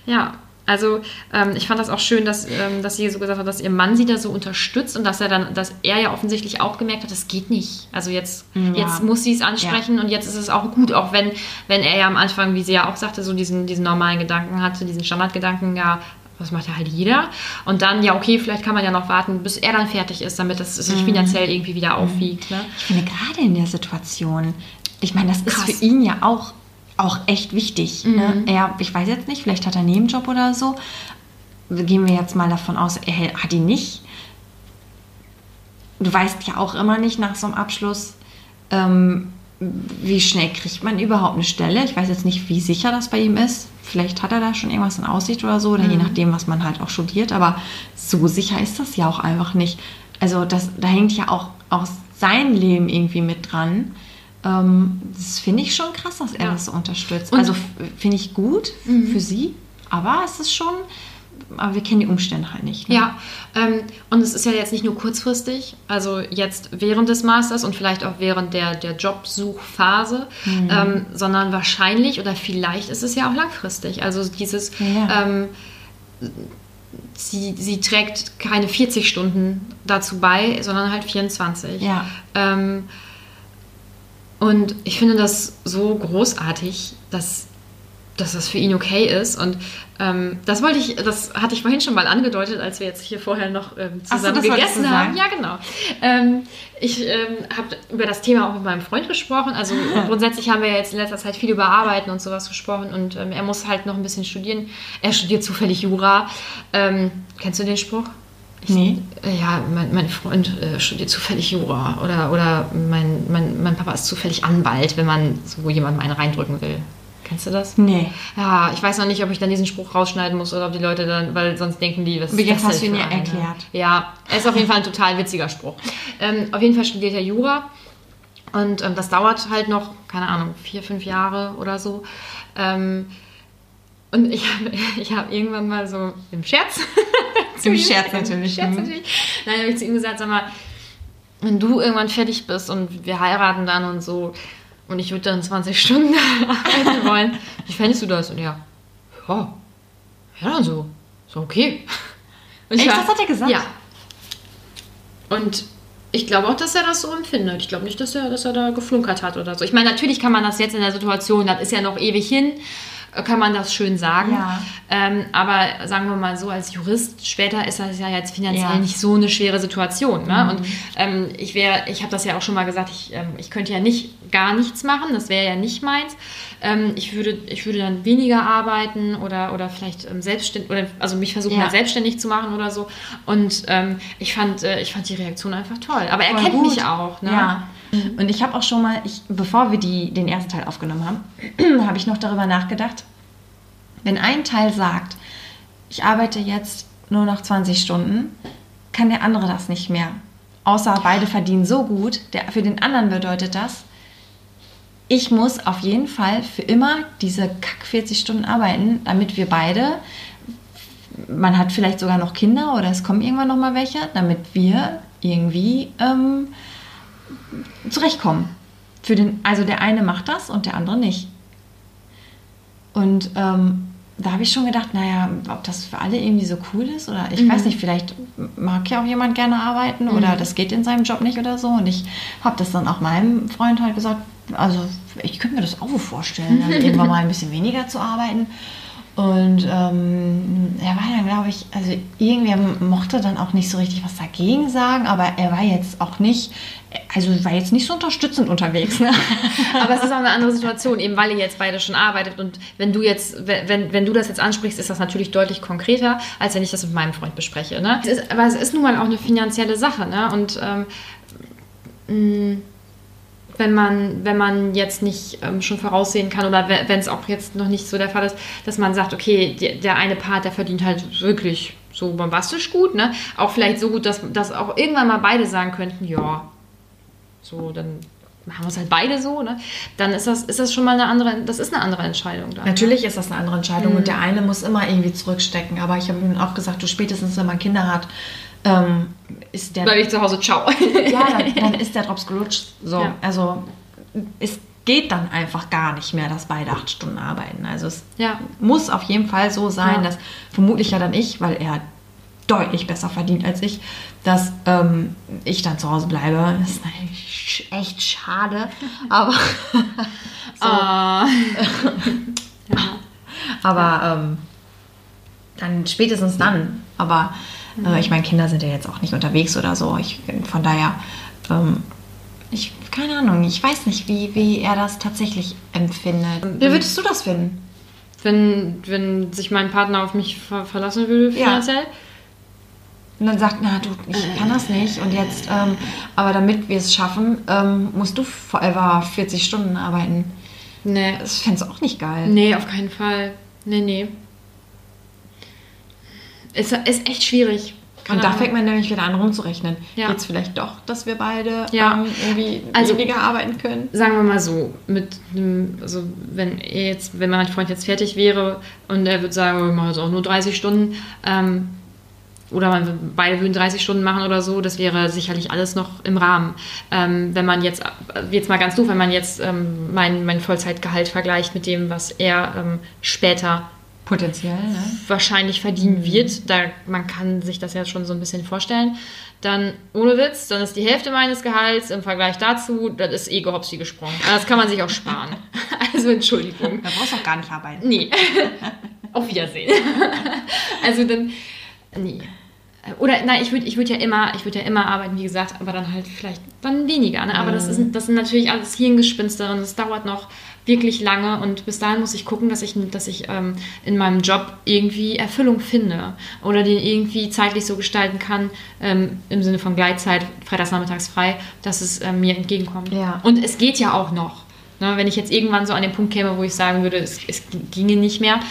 ja. Also ähm, ich fand das auch schön, dass, ähm, dass sie so gesagt hat, dass ihr Mann sie da so unterstützt und dass er dann, dass er ja offensichtlich auch gemerkt hat, das geht nicht. Also jetzt, Ja. jetzt muss sie es ansprechen und jetzt ist es auch gut, auch wenn, wenn er ja am Anfang, wie sie ja auch sagte, so diesen, diesen normalen Gedanken hatte, diesen Standardgedanken, ja, das macht ja halt jeder. Und dann, ja, okay, vielleicht kann man ja noch warten, bis er dann fertig ist, damit das sich Mhm. finanziell irgendwie wieder aufwiegt. Ne? Ich finde gerade in der Situation, ich meine, das ist Krass. für ihn ja auch, auch echt wichtig. Ne? Er, ich weiß jetzt nicht, vielleicht hat er einen Nebenjob oder so. Gehen wir jetzt mal davon aus, er hat ihn nicht. Du weißt ja auch immer nicht nach so einem Abschluss, ähm, wie schnell kriegt man überhaupt eine Stelle. Ich weiß jetzt nicht, wie sicher das bei ihm ist. Vielleicht hat er da schon irgendwas in Aussicht oder so, oder je nachdem, was man halt auch studiert. Aber so sicher ist das ja auch einfach nicht. Also das, da hängt ja auch, auch sein Leben irgendwie mit dran. Ähm, das finde ich schon krass, dass er Ja. das so unterstützt. Und- also finde ich gut für sie, aber es ist schon, aber wir kennen die Umstände halt nicht. Ne? Ja, ähm, und es ist ja jetzt nicht nur kurzfristig, also jetzt während des Masters und vielleicht auch während der, der Jobsuchphase, Mhm. ähm, sondern wahrscheinlich oder vielleicht ist es ja auch langfristig. Also dieses, Ja, ja. Ähm, sie, sie trägt keine 40 Stunden dazu bei, sondern halt 24. Ja. Und ich finde das so großartig, dass, dass das für ihn okay ist. Und ähm, das wollte ich, das hatte ich vorhin schon mal angedeutet, als wir jetzt hier vorher noch ähm, so, zusammen wolltest gegessen haben. Ja, genau. Ähm, ich ähm, habe über das Thema auch mit meinem Freund gesprochen. Also <laughs> grundsätzlich haben wir jetzt in letzter Zeit viel über Arbeiten und sowas gesprochen und ähm, er muss halt noch ein bisschen studieren. Er studiert zufällig Jura. Ähm, kennst du den Spruch? Ich, Nee. äh, Ja, mein, mein Freund äh, studiert zufällig Jura oder, oder mein, mein, mein Papa ist zufällig Anwalt, wenn man so jemandem einen reindrücken will. Kennst du das? Nee. Ja, ich weiß noch nicht, ob ich dann diesen Spruch rausschneiden muss oder ob die Leute dann, weil sonst denken die, was ist jetzt das hast du ihn ja erklärt. Ja, er ist auf jeden Fall ein total witziger Spruch. Ähm, auf jeden Fall studiert er Jura und ähm, das dauert halt noch, keine Ahnung, vier, fünf Jahre oder so. Ähm, und ich <laughs> habe ich hab irgendwann mal so im Scherz. <laughs> <laughs> zu Im ihm- Scherz im natürlich, Scherz mhm. natürlich. Nein, habe ich zu ihm gesagt, sag mal, wenn du irgendwann fertig bist und wir heiraten dann und so und ich würde dann 20 <laughs> Stunden arbeiten wollen, wie fändest du das? Und ja, ja, ja dann so, so okay. <laughs> Und ich Echt, das hat er gesagt? Ja. Und ich glaube auch, dass er das so empfindet. Ich glaube nicht, dass er, dass er da geflunkert hat oder so. Ich meine, natürlich kann man das jetzt in der Situation, das ist ja noch ewig hin, kann man das schön sagen. Ja. Ähm, aber sagen wir mal so, als Jurist, später ist das ja jetzt finanziell Ja. nicht so eine schwere Situation. Ne? Und ähm, ich wäre, ich habe das ja auch schon mal gesagt, ich, ähm, ich könnte ja nicht gar nichts machen, das wäre ja nicht meins. Ähm, ich, würde, ich würde dann weniger arbeiten oder, oder vielleicht ähm, selbstständig, oder also mich versuchen Ja. selbstständig zu machen oder so. Und ähm, ich, fand, äh, ich fand die Reaktion einfach toll. Aber er Voll kennt gut. mich auch. Ne? Ja. Und ich habe auch schon mal, ich, bevor wir die, den ersten Teil aufgenommen haben, <clears throat> habe ich noch darüber nachgedacht, wenn ein Teil sagt, ich arbeite jetzt nur noch 20 Stunden, kann der andere das nicht mehr. Außer beide verdienen so gut. Der, für den anderen bedeutet das, ich muss auf jeden Fall für immer diese kack 40 Stunden arbeiten, damit wir beide, man hat vielleicht sogar noch Kinder oder es kommen irgendwann noch mal welche, damit wir irgendwie ähm, zurechtkommen. Für den, also der eine macht das und der andere nicht. Und ähm, da habe ich schon gedacht, naja, ob das für alle irgendwie so cool ist oder ich weiß nicht, vielleicht mag ja auch jemand gerne arbeiten oder das geht in seinem Job nicht oder so. Und ich habe das dann auch meinem Freund halt gesagt, also ich könnte mir das auch vorstellen, dann <laughs> irgendwann mal ein bisschen weniger zu arbeiten. Und ähm, er war dann, glaube ich, also irgendwer mochte dann auch nicht so richtig was dagegen sagen, aber er war jetzt auch nicht, also war jetzt nicht so unterstützend unterwegs. Ne? <laughs> Aber es ist auch eine andere Situation, eben weil ihr jetzt beide schon arbeitet. Und wenn du jetzt, wenn, wenn du das jetzt ansprichst, ist das natürlich deutlich konkreter, als wenn ich das mit meinem Freund bespreche. Ne? Es ist, aber es ist nun mal auch eine finanzielle Sache. Ne? Und ähm, mh, wenn man, wenn man jetzt nicht ähm, schon voraussehen kann oder we- wenn es auch jetzt noch nicht so der Fall ist, dass man sagt, okay, der, der eine Part, der verdient halt wirklich so bombastisch gut, ne? Auch vielleicht so gut, dass, dass auch irgendwann mal beide sagen könnten, ja, so, dann machen wir es halt beide so, ne? Dann ist das, ist das schon mal eine andere, das ist eine andere Entscheidung dann. Natürlich ist das eine andere Entscheidung und der eine muss immer irgendwie zurückstecken. Aber ich habe ihm auch gesagt, du spätestens, wenn man Kinder hat, ähm, ist der Bleib ich zu Hause, ciao. <laughs> ja, dann, dann <laughs> ist der Drops gelutscht. So, Ja. also es geht dann einfach gar nicht mehr, dass beide acht Stunden arbeiten. Also es Ja. muss auf jeden Fall so sein, Ja. dass vermutlich ja dann ich, weil er deutlich besser verdient als ich, dass ähm, ich dann zu Hause bleibe. Das ist echt schade, <laughs> aber so, Ah. aber ähm, dann spätestens dann. Aber äh, ich meine, Kinder sind ja jetzt auch nicht unterwegs oder so. Ich, von daher, ähm, ich, keine Ahnung, ich weiß nicht, wie, wie er das tatsächlich empfindet. Wie würdest du das finden? wenn, wenn sich mein Partner auf mich ver verlassen würde Ja. finanziell. Und dann sagt, na du, ich kann das nicht. Und jetzt, ähm, aber damit wir es schaffen, ähm, musst du forever 40 Stunden arbeiten. Nee. Das fändest du auch nicht geil. Nee, auf keinen Fall. Nee, nee. Es ist echt schwierig. Und da fängt man nämlich wieder an rumzurechnen. Ja. Jetzt vielleicht doch, dass wir beide Ja. ähm, irgendwie Also- weniger arbeiten können. sagen wir mal so, mit einem, also wenn jetzt, wenn mein Freund jetzt fertig wäre und er würde sagen, wir machen jetzt auch nur 30 Stunden, ähm, oder man, beide würden 30 Stunden machen oder so, das wäre sicherlich alles noch im Rahmen. Ähm, wenn man jetzt, jetzt mal ganz doof, wenn man jetzt ähm, mein, mein Vollzeitgehalt vergleicht mit dem, was er ähm, später Potenziell, ne? wahrscheinlich verdienen wird. Da, man kann sich das ja schon so ein bisschen vorstellen. Dann, ohne Witz, dann ist die Hälfte meines Gehalts im Vergleich dazu, das ist eh gehopsi gesprungen. Das kann man sich auch sparen. <laughs> Also Entschuldigung. Da brauchst du auch gar nicht arbeiten. Nee. <laughs> Auf Wiedersehen. <laughs> also dann, nee. Oder nein, ich würde ich würd ja immer, ich würde ja immer arbeiten, wie gesagt, aber dann halt vielleicht dann weniger. Ne? Aber das, ist, das sind natürlich alles Hirngespinste und das dauert noch wirklich lange und bis dahin muss ich gucken, dass ich, dass ich ähm, in meinem Job irgendwie Erfüllung finde oder den irgendwie zeitlich so gestalten kann, ähm, im Sinne von Gleitzeit, freitags nachmittags frei, dass es ähm, mir entgegenkommt. Ja. Und es geht ja auch noch. Ne, wenn ich jetzt irgendwann so an den Punkt käme, wo ich sagen würde, es, es ginge nicht mehr.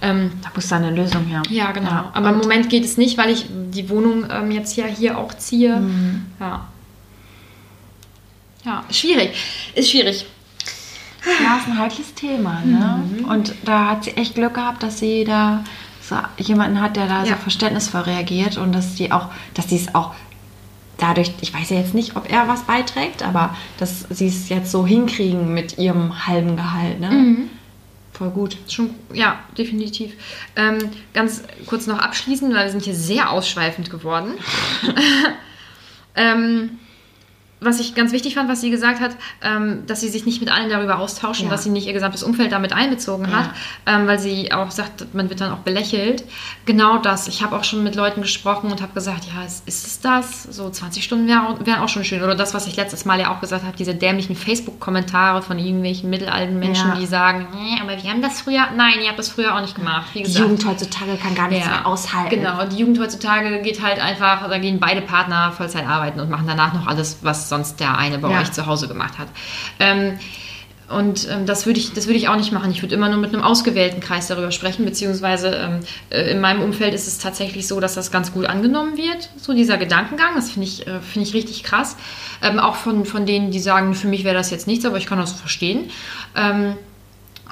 Ähm, Da muss da eine Lösung her. ja, genau. Ja. Aber im Moment geht es nicht, weil ich die Wohnung ähm, jetzt ja hier auch ziehe. Mhm. Ja. Ja, schwierig. Ist schwierig. Ja, ist ein heikles Thema, ne? Mhm. Und da hat sie echt Glück gehabt, dass sie da so jemanden hat, der da so Ja. verständnisvoll reagiert und dass die auch, dass sie es auch dadurch, ich weiß ja jetzt nicht, ob er was beiträgt, aber dass sie es jetzt so hinkriegen mit ihrem halben Gehalt, ne? Mhm. Voll gut. Schon, ja, definitiv. Ähm, ganz kurz noch abschließend, weil wir sind hier sehr ausschweifend geworden. <laughs> <laughs> ähm, was ich ganz wichtig fand, was sie gesagt hat, ähm, dass sie sich nicht mit allen darüber austauschen, Ja. dass sie nicht ihr gesamtes Umfeld damit einbezogen hat, ähm, weil sie auch sagt, man wird dann auch belächelt. Genau das. Ich habe auch schon mit Leuten gesprochen und habe gesagt, ja, ist, ist es das? So 20 Stunden wären wär auch schon schön. Oder das, was ich letztes Mal ja auch gesagt habe, diese dämlichen Facebook-Kommentare von irgendwelchen mittelalten Menschen, Ja. die sagen, nee, aber wir haben das früher, nein, ihr habt das früher auch nicht gemacht. Die. Jugend heutzutage kann gar nichts mehr aushalten. Genau, die Jugend heutzutage geht halt einfach, da gehen beide Partner Vollzeit arbeiten und machen danach noch alles, was sonst der eine bei Ja. euch zu Hause gemacht hat. Ähm, und ähm, das würde ich, das würde ich auch nicht machen. Ich würde immer nur mit einem ausgewählten Kreis darüber sprechen, beziehungsweise ähm, äh, in meinem Umfeld ist es tatsächlich so, dass das ganz gut angenommen wird, so dieser Gedankengang. Das finde ich, äh, finde ich richtig krass. Ähm, auch von, von denen, die sagen, für mich wäre das jetzt nichts, aber ich kann das verstehen. Ähm,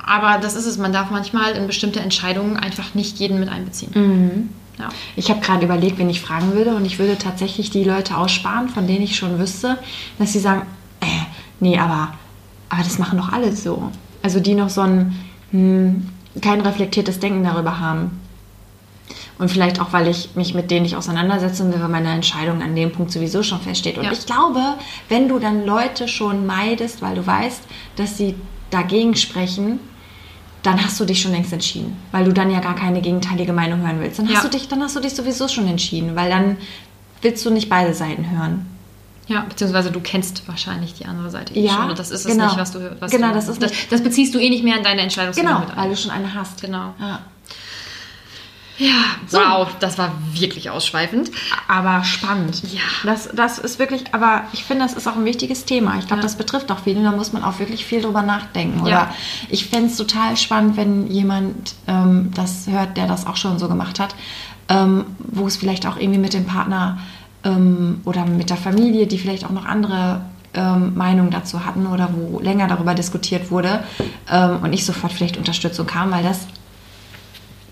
aber das ist es, man darf manchmal in bestimmte Entscheidungen einfach nicht jeden mit einbeziehen. Ja. Ich habe gerade überlegt, wen ich fragen würde und ich würde tatsächlich die Leute aussparen, von denen ich schon wüsste, dass sie sagen, äh, nee, aber, aber das machen doch alle so. Also die noch so ein hm, kein reflektiertes Denken darüber haben. Und vielleicht auch, weil ich mich mit denen nicht auseinandersetzen will, weil meine Entscheidung an dem Punkt sowieso schon feststeht. Und Ja. ich glaube, wenn du dann Leute schon meidest, weil du weißt, dass sie dagegen sprechen, dann hast du dich schon längst entschieden, weil du dann ja gar keine gegenteilige Meinung hören willst. Dann hast Ja. du dich, dann hast du dich sowieso schon entschieden, weil dann willst du nicht beide Seiten hören. Ja, beziehungsweise du kennst wahrscheinlich die andere Seite eh Ja, schon. Und das ist es genau. nicht, was du was Genau, du, das ist das, nicht- das beziehst du eh nicht mehr in deine Entscheidungsfindung Genau, mit weil du schon eine hast. Genau. Ja. Ja, wow, das war wirklich ausschweifend. Aber spannend. Ja. Das, das ist wirklich, aber ich finde, das ist auch ein wichtiges Thema. Ich glaube, Ja. das betrifft auch viele. Da muss man auch wirklich viel drüber nachdenken. Oder Ja. ich fände es total spannend, wenn jemand ähm, das hört, der das auch schon so gemacht hat, ähm, wo es vielleicht auch irgendwie mit dem Partner ähm, oder mit der Familie, die vielleicht auch noch andere ähm, Meinungen dazu hatten oder wo länger darüber diskutiert wurde ähm, und nicht sofort vielleicht Unterstützung kam, weil das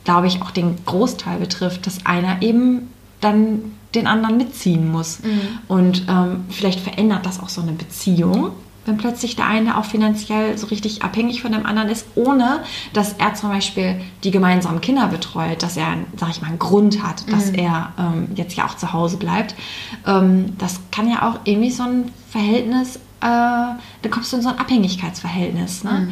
glaube ich, auch den Großteil betrifft, dass einer eben dann den anderen mitziehen muss. Und ähm, vielleicht verändert das auch so eine Beziehung, wenn plötzlich der eine auch finanziell so richtig abhängig von dem anderen ist, ohne dass er zum Beispiel die gemeinsamen Kinder betreut, dass er, sag ich mal, einen Grund hat, dass er ähm, jetzt ja auch zu Hause bleibt. Ähm, das kann ja auch irgendwie so ein Verhältnis, äh, da kommst du in so ein Abhängigkeitsverhältnis. Ne?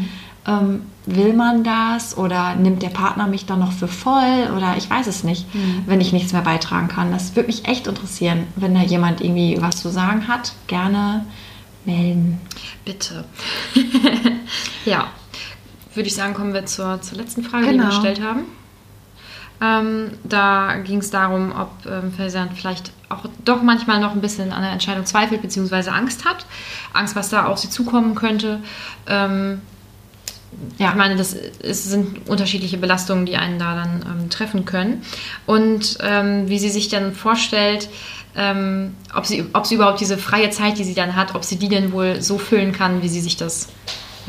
ähm, will man das oder nimmt der Partner mich dann noch für voll oder ich weiß es nicht, wenn ich nichts mehr beitragen kann. Das würde mich echt interessieren, wenn da jemand irgendwie was zu sagen hat, gerne melden. Bitte. <laughs> ja, würde ich sagen, kommen wir zur, zur letzten Frage, die wir Genau. gestellt haben. Ähm, da ging es darum, ob ähm, Faisant vielleicht auch doch manchmal noch ein bisschen an der Entscheidung zweifelt bzw. Angst hat. Angst, was da auf sie zukommen könnte. Ähm, Ja. Ich meine, das ist, sind unterschiedliche Belastungen, die einen da dann ähm, treffen können. Und ähm, wie sie sich dann vorstellt, ähm, ob, sie, ob sie überhaupt diese freie Zeit, die sie dann hat, ob sie die denn wohl so füllen kann, wie sie sich das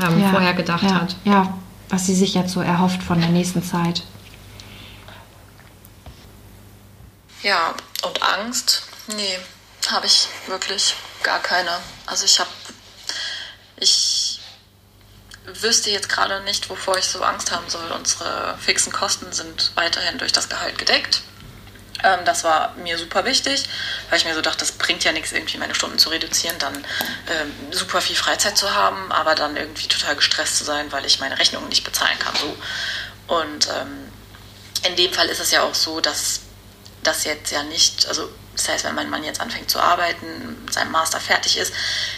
ähm, vorher gedacht ja, hat. Ja, was sie sich jetzt so erhofft von der nächsten Zeit. Ja, und Angst? Nee, habe ich wirklich gar keine. Also ich habe, ich wüsste jetzt gerade nicht, wovor ich so Angst haben soll. Unsere fixen Kosten sind weiterhin durch das Gehalt gedeckt. Ähm, das war mir super wichtig, weil ich mir so dachte, das bringt ja nichts, irgendwie meine Stunden zu reduzieren, dann ähm, super viel Freizeit zu haben, aber dann irgendwie total gestresst zu sein, weil ich meine Rechnungen nicht bezahlen kann. So. Und ähm, in dem Fall ist es ja auch so, dass das jetzt ja nicht, also das heißt, wenn mein Mann jetzt anfängt zu arbeiten, seinem Master fertig ist,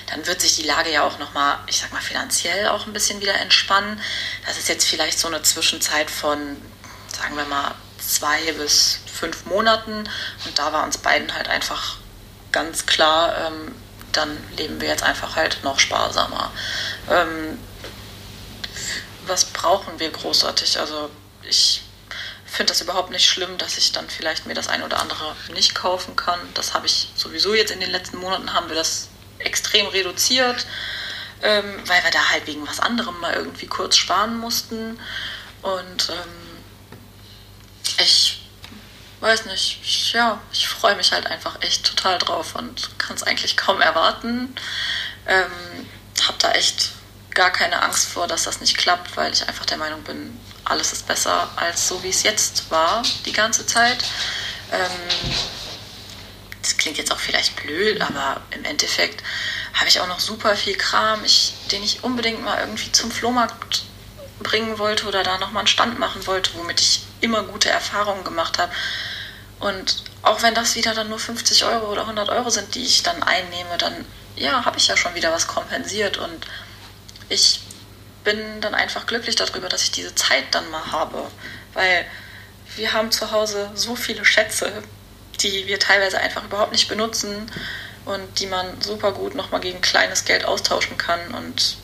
dann wird sich die Lage ja auch nochmal, ich sag mal, finanziell auch ein bisschen wieder entspannen. Das ist jetzt vielleicht so eine Zwischenzeit von, sagen wir mal, zwei bis fünf Monaten. Und da war uns beiden halt einfach ganz klar, ähm, dann leben wir jetzt einfach halt noch sparsamer. Ähm, was brauchen wir großartig? Also ich finde das überhaupt nicht schlimm, dass ich dann vielleicht mir das ein oder andere nicht kaufen kann. Das habe ich sowieso jetzt in den letzten Monaten haben wir das extrem reduziert, ähm, weil wir da halt wegen was anderem mal irgendwie kurz sparen mussten. Und ähm, ich weiß nicht, ich, ja, ich freue mich halt einfach echt total drauf und kann es eigentlich kaum erwarten. Ähm, habe da echt gar keine Angst vor, dass das nicht klappt, weil ich einfach der Meinung bin, alles ist besser als so, wie es jetzt war, die ganze Zeit. Ähm, das klingt jetzt auch vielleicht blöd, aber im Endeffekt habe ich auch noch super viel Kram, ich, den ich unbedingt mal irgendwie zum Flohmarkt bringen wollte oder da nochmal einen Stand machen wollte, womit ich immer gute Erfahrungen gemacht habe. Und auch wenn das wieder dann nur 50 Euro oder 100 Euro sind, die ich dann einnehme, dann ja, habe ich ja schon wieder was kompensiert und ich bin dann einfach glücklich darüber, dass ich diese Zeit dann mal habe, weil wir haben zu Hause so viele Schätze, die wir teilweise einfach überhaupt nicht benutzen und die man super gut nochmal gegen kleines Geld austauschen kann und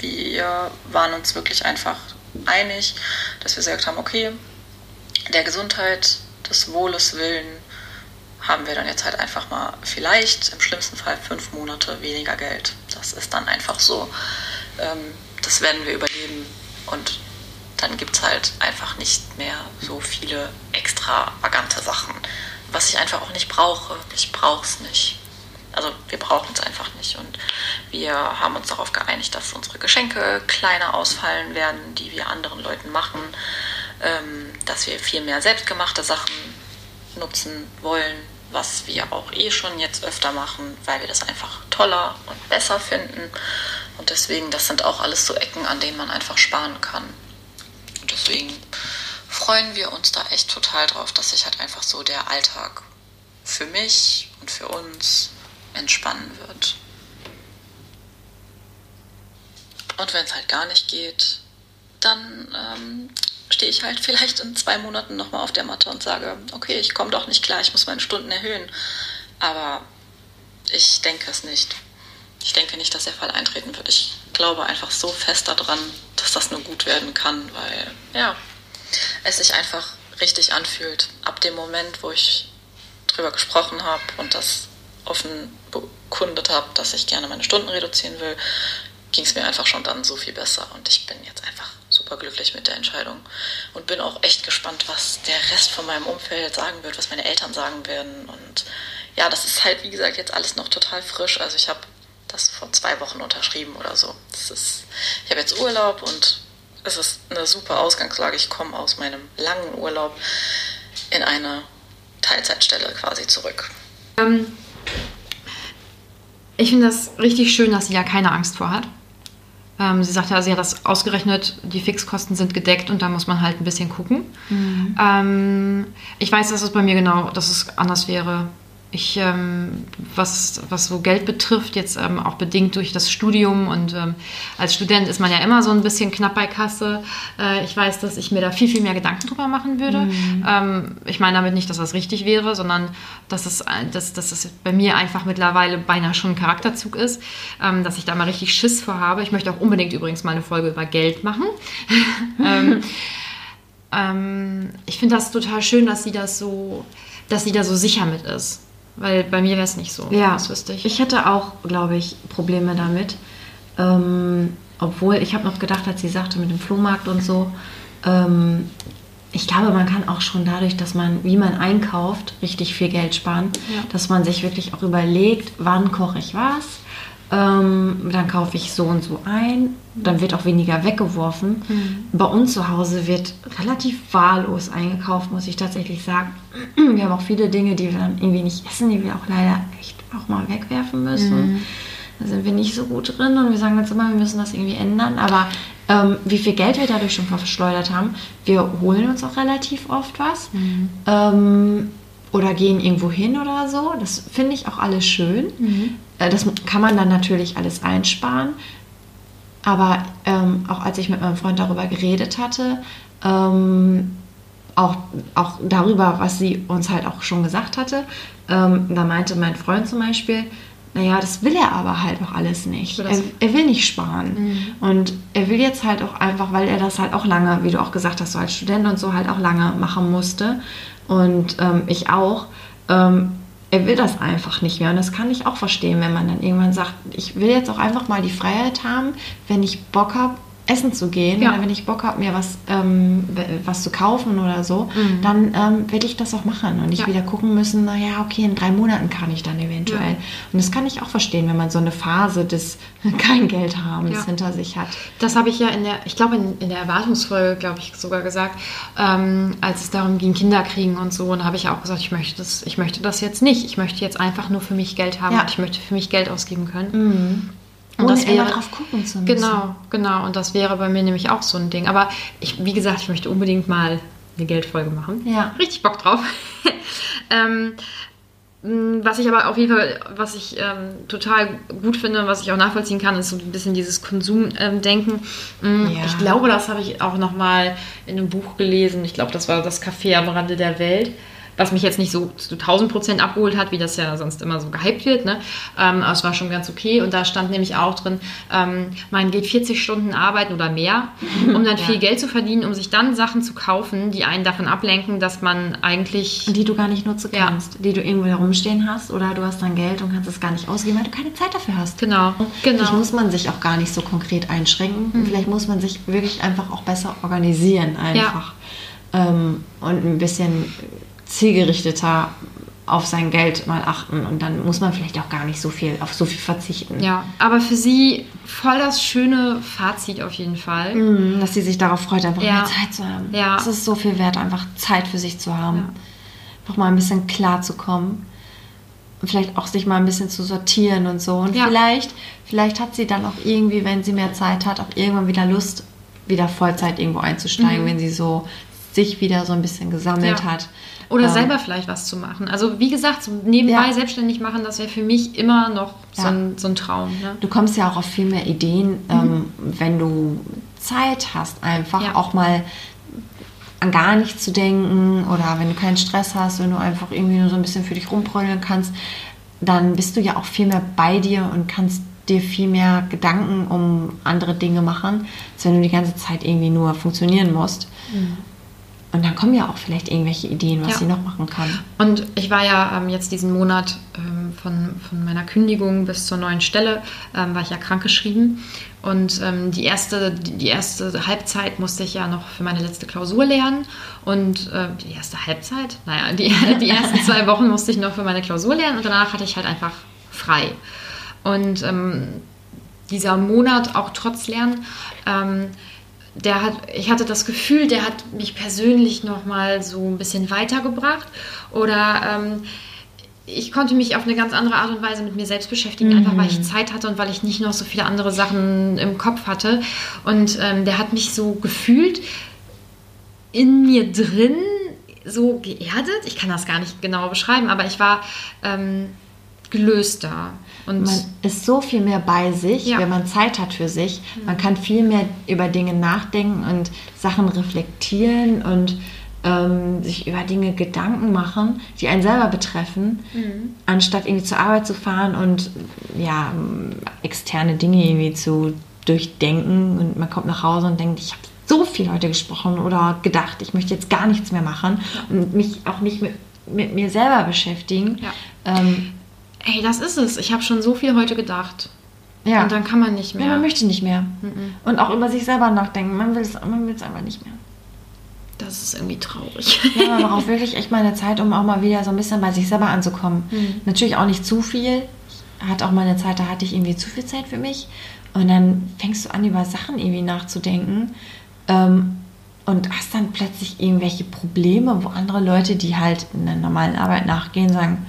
wir waren uns wirklich einfach einig, dass wir gesagt haben, okay, der Gesundheit, des Wohles willen haben wir dann jetzt halt einfach mal vielleicht im schlimmsten Fall fünf Monate weniger Geld. Das ist dann einfach so. Ähm, das werden wir überleben und dann gibt es halt einfach nicht mehr so viele extravagante Sachen, was ich einfach auch nicht brauche. Ich brauche es nicht. Also wir brauchen es einfach nicht. Und wir haben uns darauf geeinigt, dass unsere Geschenke kleiner ausfallen werden, die wir anderen Leuten machen, ähm, dass wir viel mehr selbstgemachte Sachen nutzen wollen, was wir auch eh schon jetzt öfter machen, weil wir das einfach toller und besser finden. Und deswegen, das sind auch alles so Ecken, an denen man einfach sparen kann. Und deswegen freuen wir uns da echt total drauf, dass sich halt einfach so der Alltag für mich und für uns entspannen wird. Und wenn es halt gar nicht geht, dann ähm, stehe ich halt vielleicht in zwei Monaten nochmal auf der Matte und sage, okay, ich komme doch nicht klar, ich muss meine Stunden erhöhen. Aber ich denke es nicht. Ich denke nicht, dass der Fall eintreten wird. Ich glaube einfach so fest daran, dass das nur gut werden kann, weil ja, es sich einfach richtig anfühlt. Ab dem Moment, wo ich drüber gesprochen habe und das offen bekundet habe, dass ich gerne meine Stunden reduzieren will, ging es mir einfach schon dann so viel besser. Und ich bin jetzt einfach super glücklich mit der Entscheidung und bin auch echt gespannt, was der Rest von meinem Umfeld sagen wird, was meine Eltern sagen werden. Und ja, das ist halt, wie gesagt, jetzt alles noch total frisch. Also ich habe das vor zwei Wochen unterschrieben oder so. Das ist, ich habe jetzt Urlaub und es ist eine super Ausgangslage. Ich komme aus meinem langen Urlaub in eine Teilzeitstelle quasi zurück. Ähm, ich finde das richtig schön, dass sie ja keine Angst vor hat. Ähm, sie sagt ja, sie hat das ausgerechnet, die Fixkosten sind gedeckt und da muss man halt ein bisschen gucken. Mhm. Ähm, ich weiß, dass es bei mir genau, dass es anders wäre ich, ähm, was, was so Geld betrifft, jetzt ähm, auch bedingt durch das Studium und ähm, als Student ist man ja immer so ein bisschen knapp bei Kasse. Äh, ich weiß, dass ich mir da viel, viel mehr Gedanken drüber machen würde. Mhm. Ähm, ich meine damit nicht, dass das richtig wäre, sondern dass es, dass, dass es bei mir einfach mittlerweile beinahe schon ein Charakterzug ist, ähm, dass ich da mal richtig Schiss vor habe. Ich möchte auch unbedingt übrigens mal eine Folge über Geld machen. <laughs> Ähm, ich finde das total schön, dass sie das so, dass sie da so sicher mit ist. Weil bei mir wäre es nicht so. Ja, das wüsste ich. Ich hätte auch, glaube ich, Probleme damit. Ähm, obwohl, ich habe noch gedacht, als sie sagte mit dem Flohmarkt und so, ähm, ich glaube, man kann auch schon dadurch, dass man, wie man einkauft, richtig viel Geld sparen. Ja. Dass man sich wirklich auch überlegt, wann koche ich was, Ähm, dann kaufe ich so und so ein. Dann wird auch weniger weggeworfen. Bei uns zu Hause wird relativ wahllos eingekauft, muss ich tatsächlich sagen. <clears throat> Wir haben auch viele Dinge, die wir dann irgendwie nicht essen, die wir auch leider echt auch mal wegwerfen müssen. Da sind wir nicht so gut drin und wir sagen jetzt immer, wir müssen das irgendwie ändern. Aber ähm, wie viel Geld wir dadurch schon verschleudert haben, wir holen uns auch relativ oft was. Ähm, oder gehen irgendwo hin oder so. Das finde ich auch alles schön. Äh, das kann man dann natürlich alles einsparen. Aber ähm, auch als ich mit meinem Freund darüber geredet hatte, ähm, auch, auch darüber, was sie uns halt auch schon gesagt hatte, ähm, da meinte mein Freund zum Beispiel, naja, das will er aber halt auch alles nicht. Er, er will nicht sparen. Und er will jetzt halt auch einfach, weil er das halt auch lange, wie du auch gesagt hast, so als Student und so halt auch lange machen musste. Und ähm, ich auch. Er will das einfach nicht mehr. Und das kann ich auch verstehen, wenn man dann irgendwann sagt, ich will jetzt auch einfach mal die Freiheit haben, wenn ich Bock habe, essen zu gehen Ja. oder wenn ich Bock habe, mir was, ähm, was zu kaufen oder so, dann ähm, werde ich das auch machen und nicht Ja. wieder gucken müssen, naja, okay, in drei Monaten kann ich dann eventuell. Ja. Und das kann ich auch verstehen, wenn man so eine Phase des <laughs> kein Geld haben Ja. hinter sich hat. Das habe ich ja in der, ich glaube in, in der Erwartungsfolge, glaube ich, sogar gesagt, ähm, als es darum ging, Kinder kriegen und so, und da habe ich auch gesagt, ich möchte das, ich möchte das jetzt nicht. Ich möchte jetzt einfach nur für mich Geld haben und ich möchte für mich Geld ausgeben können. Und Ohne das immer wäre drauf gucken zu müssen. Genau, genau. Und das wäre bei mir nämlich auch so ein Ding. Aber ich, wie gesagt, ich möchte unbedingt mal eine Geldfolge machen. Ja. Richtig Bock drauf. <laughs> ähm, was ich aber auf jeden Fall, was ich ähm, total gut finde und was ich auch nachvollziehen kann, ist so ein bisschen dieses Konsumdenken. Ähm, Ja. Ich glaube, das habe ich auch noch mal in einem Buch gelesen. Ich glaube, das war das Café am Rande der Welt. Was mich jetzt nicht so zu 1000 Prozent abgeholt hat, wie das ja sonst immer so gehypt wird. Ne? Ähm, aber es war schon ganz okay. Und da stand nämlich auch drin, ähm, man geht 40 Stunden arbeiten oder mehr, <laughs> um dann viel Geld zu verdienen, um sich dann Sachen zu kaufen, die einen davon ablenken, dass man eigentlich Die du gar nicht nutzen Ja. kannst, die du irgendwo herumstehen hast oder du hast dann Geld und kannst es gar nicht ausgeben, weil du keine Zeit dafür hast. Genau, Vielleicht genau. muss man sich auch gar nicht so konkret einschränken. Vielleicht muss man sich wirklich einfach auch besser organisieren einfach. Ähm, und ein bisschen zielgerichteter auf sein Geld mal achten. Und dann muss man vielleicht auch gar nicht so viel auf so viel verzichten. Ja, aber für sie voll das schöne Fazit auf jeden Fall. Mhm, Dass sie sich darauf freut, einfach Ja. mehr Zeit zu haben. Ja. Es ist so viel wert, einfach Zeit für sich zu haben. Einfach mal ein bisschen klar zu kommen. Und vielleicht auch sich mal ein bisschen zu sortieren und so. Und Ja. vielleicht, vielleicht hat sie dann auch irgendwie, wenn sie mehr Zeit hat, auch irgendwann wieder Lust, wieder Vollzeit irgendwo einzusteigen, wenn sie so sich wieder so ein bisschen gesammelt Mhm. Ja. hat. Oder Ähm, selber vielleicht was zu machen. Also wie gesagt, so nebenbei Ja. selbstständig machen, das wäre für mich immer noch so, Ja. ein, so ein Traum. Ne? Du kommst ja auch auf viel mehr Ideen, ähm, wenn du Zeit hast, einfach Mhm. Ja. auch mal an gar nichts zu denken oder wenn du keinen Stress hast, wenn du einfach irgendwie nur so ein bisschen für dich rumprödeln kannst, dann bist du ja auch viel mehr bei dir und kannst dir viel mehr Gedanken um andere Dinge machen, als wenn du die ganze Zeit irgendwie nur funktionieren musst. Und dann kommen ja auch vielleicht irgendwelche Ideen, was. Ja. sie noch machen kann. Und ich war ja ähm, jetzt diesen Monat ähm, von, von meiner Kündigung bis zur neuen Stelle, ähm, war ich ja krankgeschrieben. Und ähm, die, erste, die, die erste Halbzeit musste ich ja noch für meine letzte Klausur lernen. Und äh, die erste Halbzeit? Naja, die, <laughs> die ersten zwei Wochen musste ich noch für meine Klausur lernen und danach hatte ich halt einfach frei. Und ähm, dieser Monat auch trotz Lernen, ähm, der hat, ich hatte das Gefühl, der hat mich persönlich noch mal so ein bisschen weitergebracht oder ähm, ich konnte mich auf eine ganz andere Art und Weise mit mir selbst beschäftigen, einfach weil ich Zeit hatte und weil ich nicht noch so viele andere Sachen im Kopf hatte. Und ähm, der hat mich so gefühlt in mir drin so geerdet. Ich kann das gar nicht genau beschreiben, aber ich war ähm, gelöster. Und Man ist so viel mehr bei sich, Ja. wenn man Zeit hat für sich. Man kann viel mehr über Dinge nachdenken und Sachen reflektieren und ähm, sich über Dinge Gedanken machen, die einen selber betreffen, anstatt irgendwie zur Arbeit zu fahren und ja, externe Dinge irgendwie zu durchdenken. Und man kommt nach Hause und denkt, ich habe so viel heute gesprochen oder gedacht, ich möchte jetzt gar nichts mehr machen und mich auch nicht mit, mit mir selber beschäftigen. Ja. Ähm, ey, das ist es. Ich habe schon so viel heute gedacht. ja. Und dann kann man nicht Ja, mehr. man möchte nicht mehr. Und auch über sich selber nachdenken. Man will es man will's einfach nicht mehr. das ist irgendwie traurig. Ja, man <laughs> braucht wirklich echt mal eine Zeit, um auch mal wieder so ein bisschen bei sich selber anzukommen. Natürlich auch nicht zu viel. hatte auch mal eine Zeit, da hatte ich irgendwie zu viel Zeit für mich. Und dann fängst du an, über Sachen irgendwie nachzudenken. Ähm, und hast dann plötzlich irgendwelche Probleme, wo andere Leute, die halt in der normalen Arbeit nachgehen, sagen,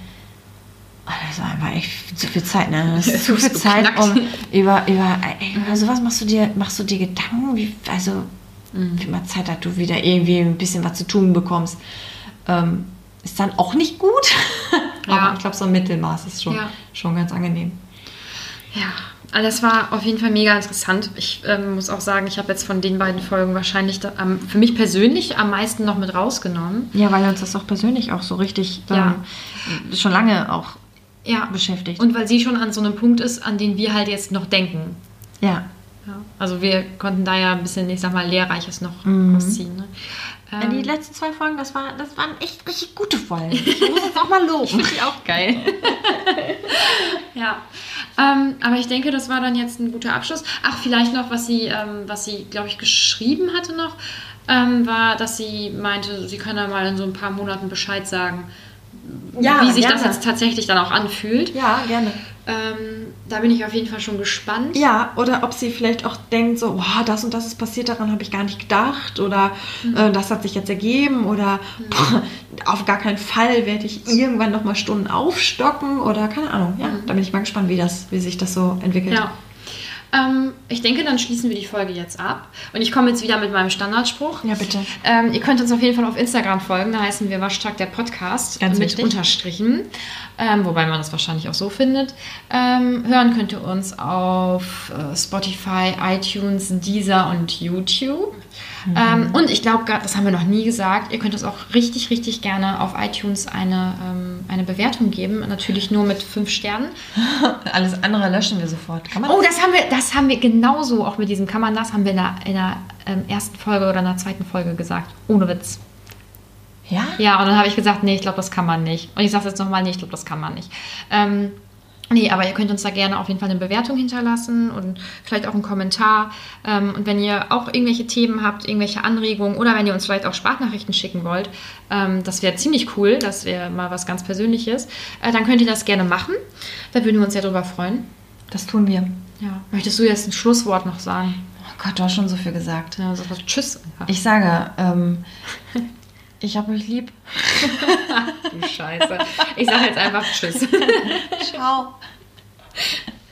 das ist einfach echt zu viel Zeit, ne? Das <laughs> ist zu viel Zeit, um über, über, über sowas machst du dir, machst du dir Gedanken, wie, also mhm. wie mal Zeit hat, du wieder irgendwie ein bisschen was zu tun bekommst. Ähm, ist dann auch nicht gut. <laughs> Ja. Aber ich glaube, so ein Mittelmaß ist schon, ja. schon ganz angenehm. Ja, also das war auf jeden Fall mega interessant. Ich ähm, muss auch sagen, ich habe jetzt von den beiden Folgen wahrscheinlich da, ähm, für mich persönlich am meisten noch mit rausgenommen. Ja, weil uns das auch persönlich auch so richtig ja. ähm, schon lange auch ja. beschäftigt. Und weil sie schon an so einem Punkt ist, an den wir halt jetzt noch denken. Ja. ja. Also wir konnten da ja ein bisschen, ich sag mal, Lehrreiches noch mhm. rausziehen. Ne? Ähm, die letzten zwei Folgen, das, war, das waren echt richtig gute Folgen. <laughs> Ich muss es auch mal loben. ich finde die auch geil. <laughs> ja. Ähm, aber ich denke, das war dann jetzt ein guter Abschluss. Ach, vielleicht noch, was sie, ähm, was sie, glaube ich, geschrieben hatte noch, ähm, war, dass sie meinte, sie kann ja mal in so ein paar Monaten Bescheid sagen, ja, wie sich gerne. das jetzt tatsächlich dann auch anfühlt. Ja, gerne. Ähm, da bin ich auf jeden Fall schon gespannt. Ja, oder ob sie vielleicht auch denkt, so, wow, das und das ist passiert, daran habe ich gar nicht gedacht oder mhm. äh, das hat sich jetzt ergeben oder mhm. boah, auf gar keinen Fall werde ich irgendwann nochmal Stunden aufstocken oder keine Ahnung. Ja, mhm. da bin ich mal gespannt, wie, das, wie sich das so entwickelt. Ja. Ähm, ich denke, dann schließen wir die Folge jetzt ab. Und ich komme jetzt wieder mit meinem Standardspruch. Ja, bitte. Ähm, ihr könnt uns auf jeden Fall auf Instagram folgen. Da heißen wir Waschtag der Podcast. Ganz mit wichtig. Unterstrichen. Ähm, wobei man das wahrscheinlich auch so findet. Ähm, hören könnt ihr uns auf äh, Spotify, iTunes, Deezer und YouTube. Mhm. Ähm, und ich glaube, das haben wir noch nie gesagt, ihr könnt uns auch richtig, richtig gerne auf iTunes eine, ähm, eine Bewertung geben. Natürlich nur mit fünf Sternen. <laughs> Alles andere löschen wir sofort. oh, das haben wir, das haben wir genauso auch mit diesem Kann man das, haben wir in der, in der ähm, ersten Folge oder in der zweiten Folge gesagt. Ohne Witz. Ja? Ja, und dann habe ich gesagt, nee, ich glaube, das kann man nicht. Und ich sage jetzt nochmal, nee, ich glaube, das kann man nicht. Ähm, Nee, aber ihr könnt uns da gerne auf jeden Fall eine Bewertung hinterlassen und vielleicht auch einen Kommentar. Ähm, und wenn ihr auch irgendwelche Themen habt, irgendwelche Anregungen oder wenn ihr uns vielleicht auch Sprachnachrichten schicken wollt, ähm, das wäre ziemlich cool, das wäre mal was ganz Persönliches, äh, dann könnt ihr das gerne machen. Da würden wir uns ja drüber freuen. Das tun wir. Ja. Möchtest du jetzt ein Schlusswort noch sagen? Oh Gott, du hast schon so viel gesagt. Ja, so Tschüss. Einfach. Ich sage, ähm, <laughs> Ich hab euch lieb. <laughs> du Scheiße. Ich sag jetzt einfach Tschüss. <laughs> Ciao. <laughs>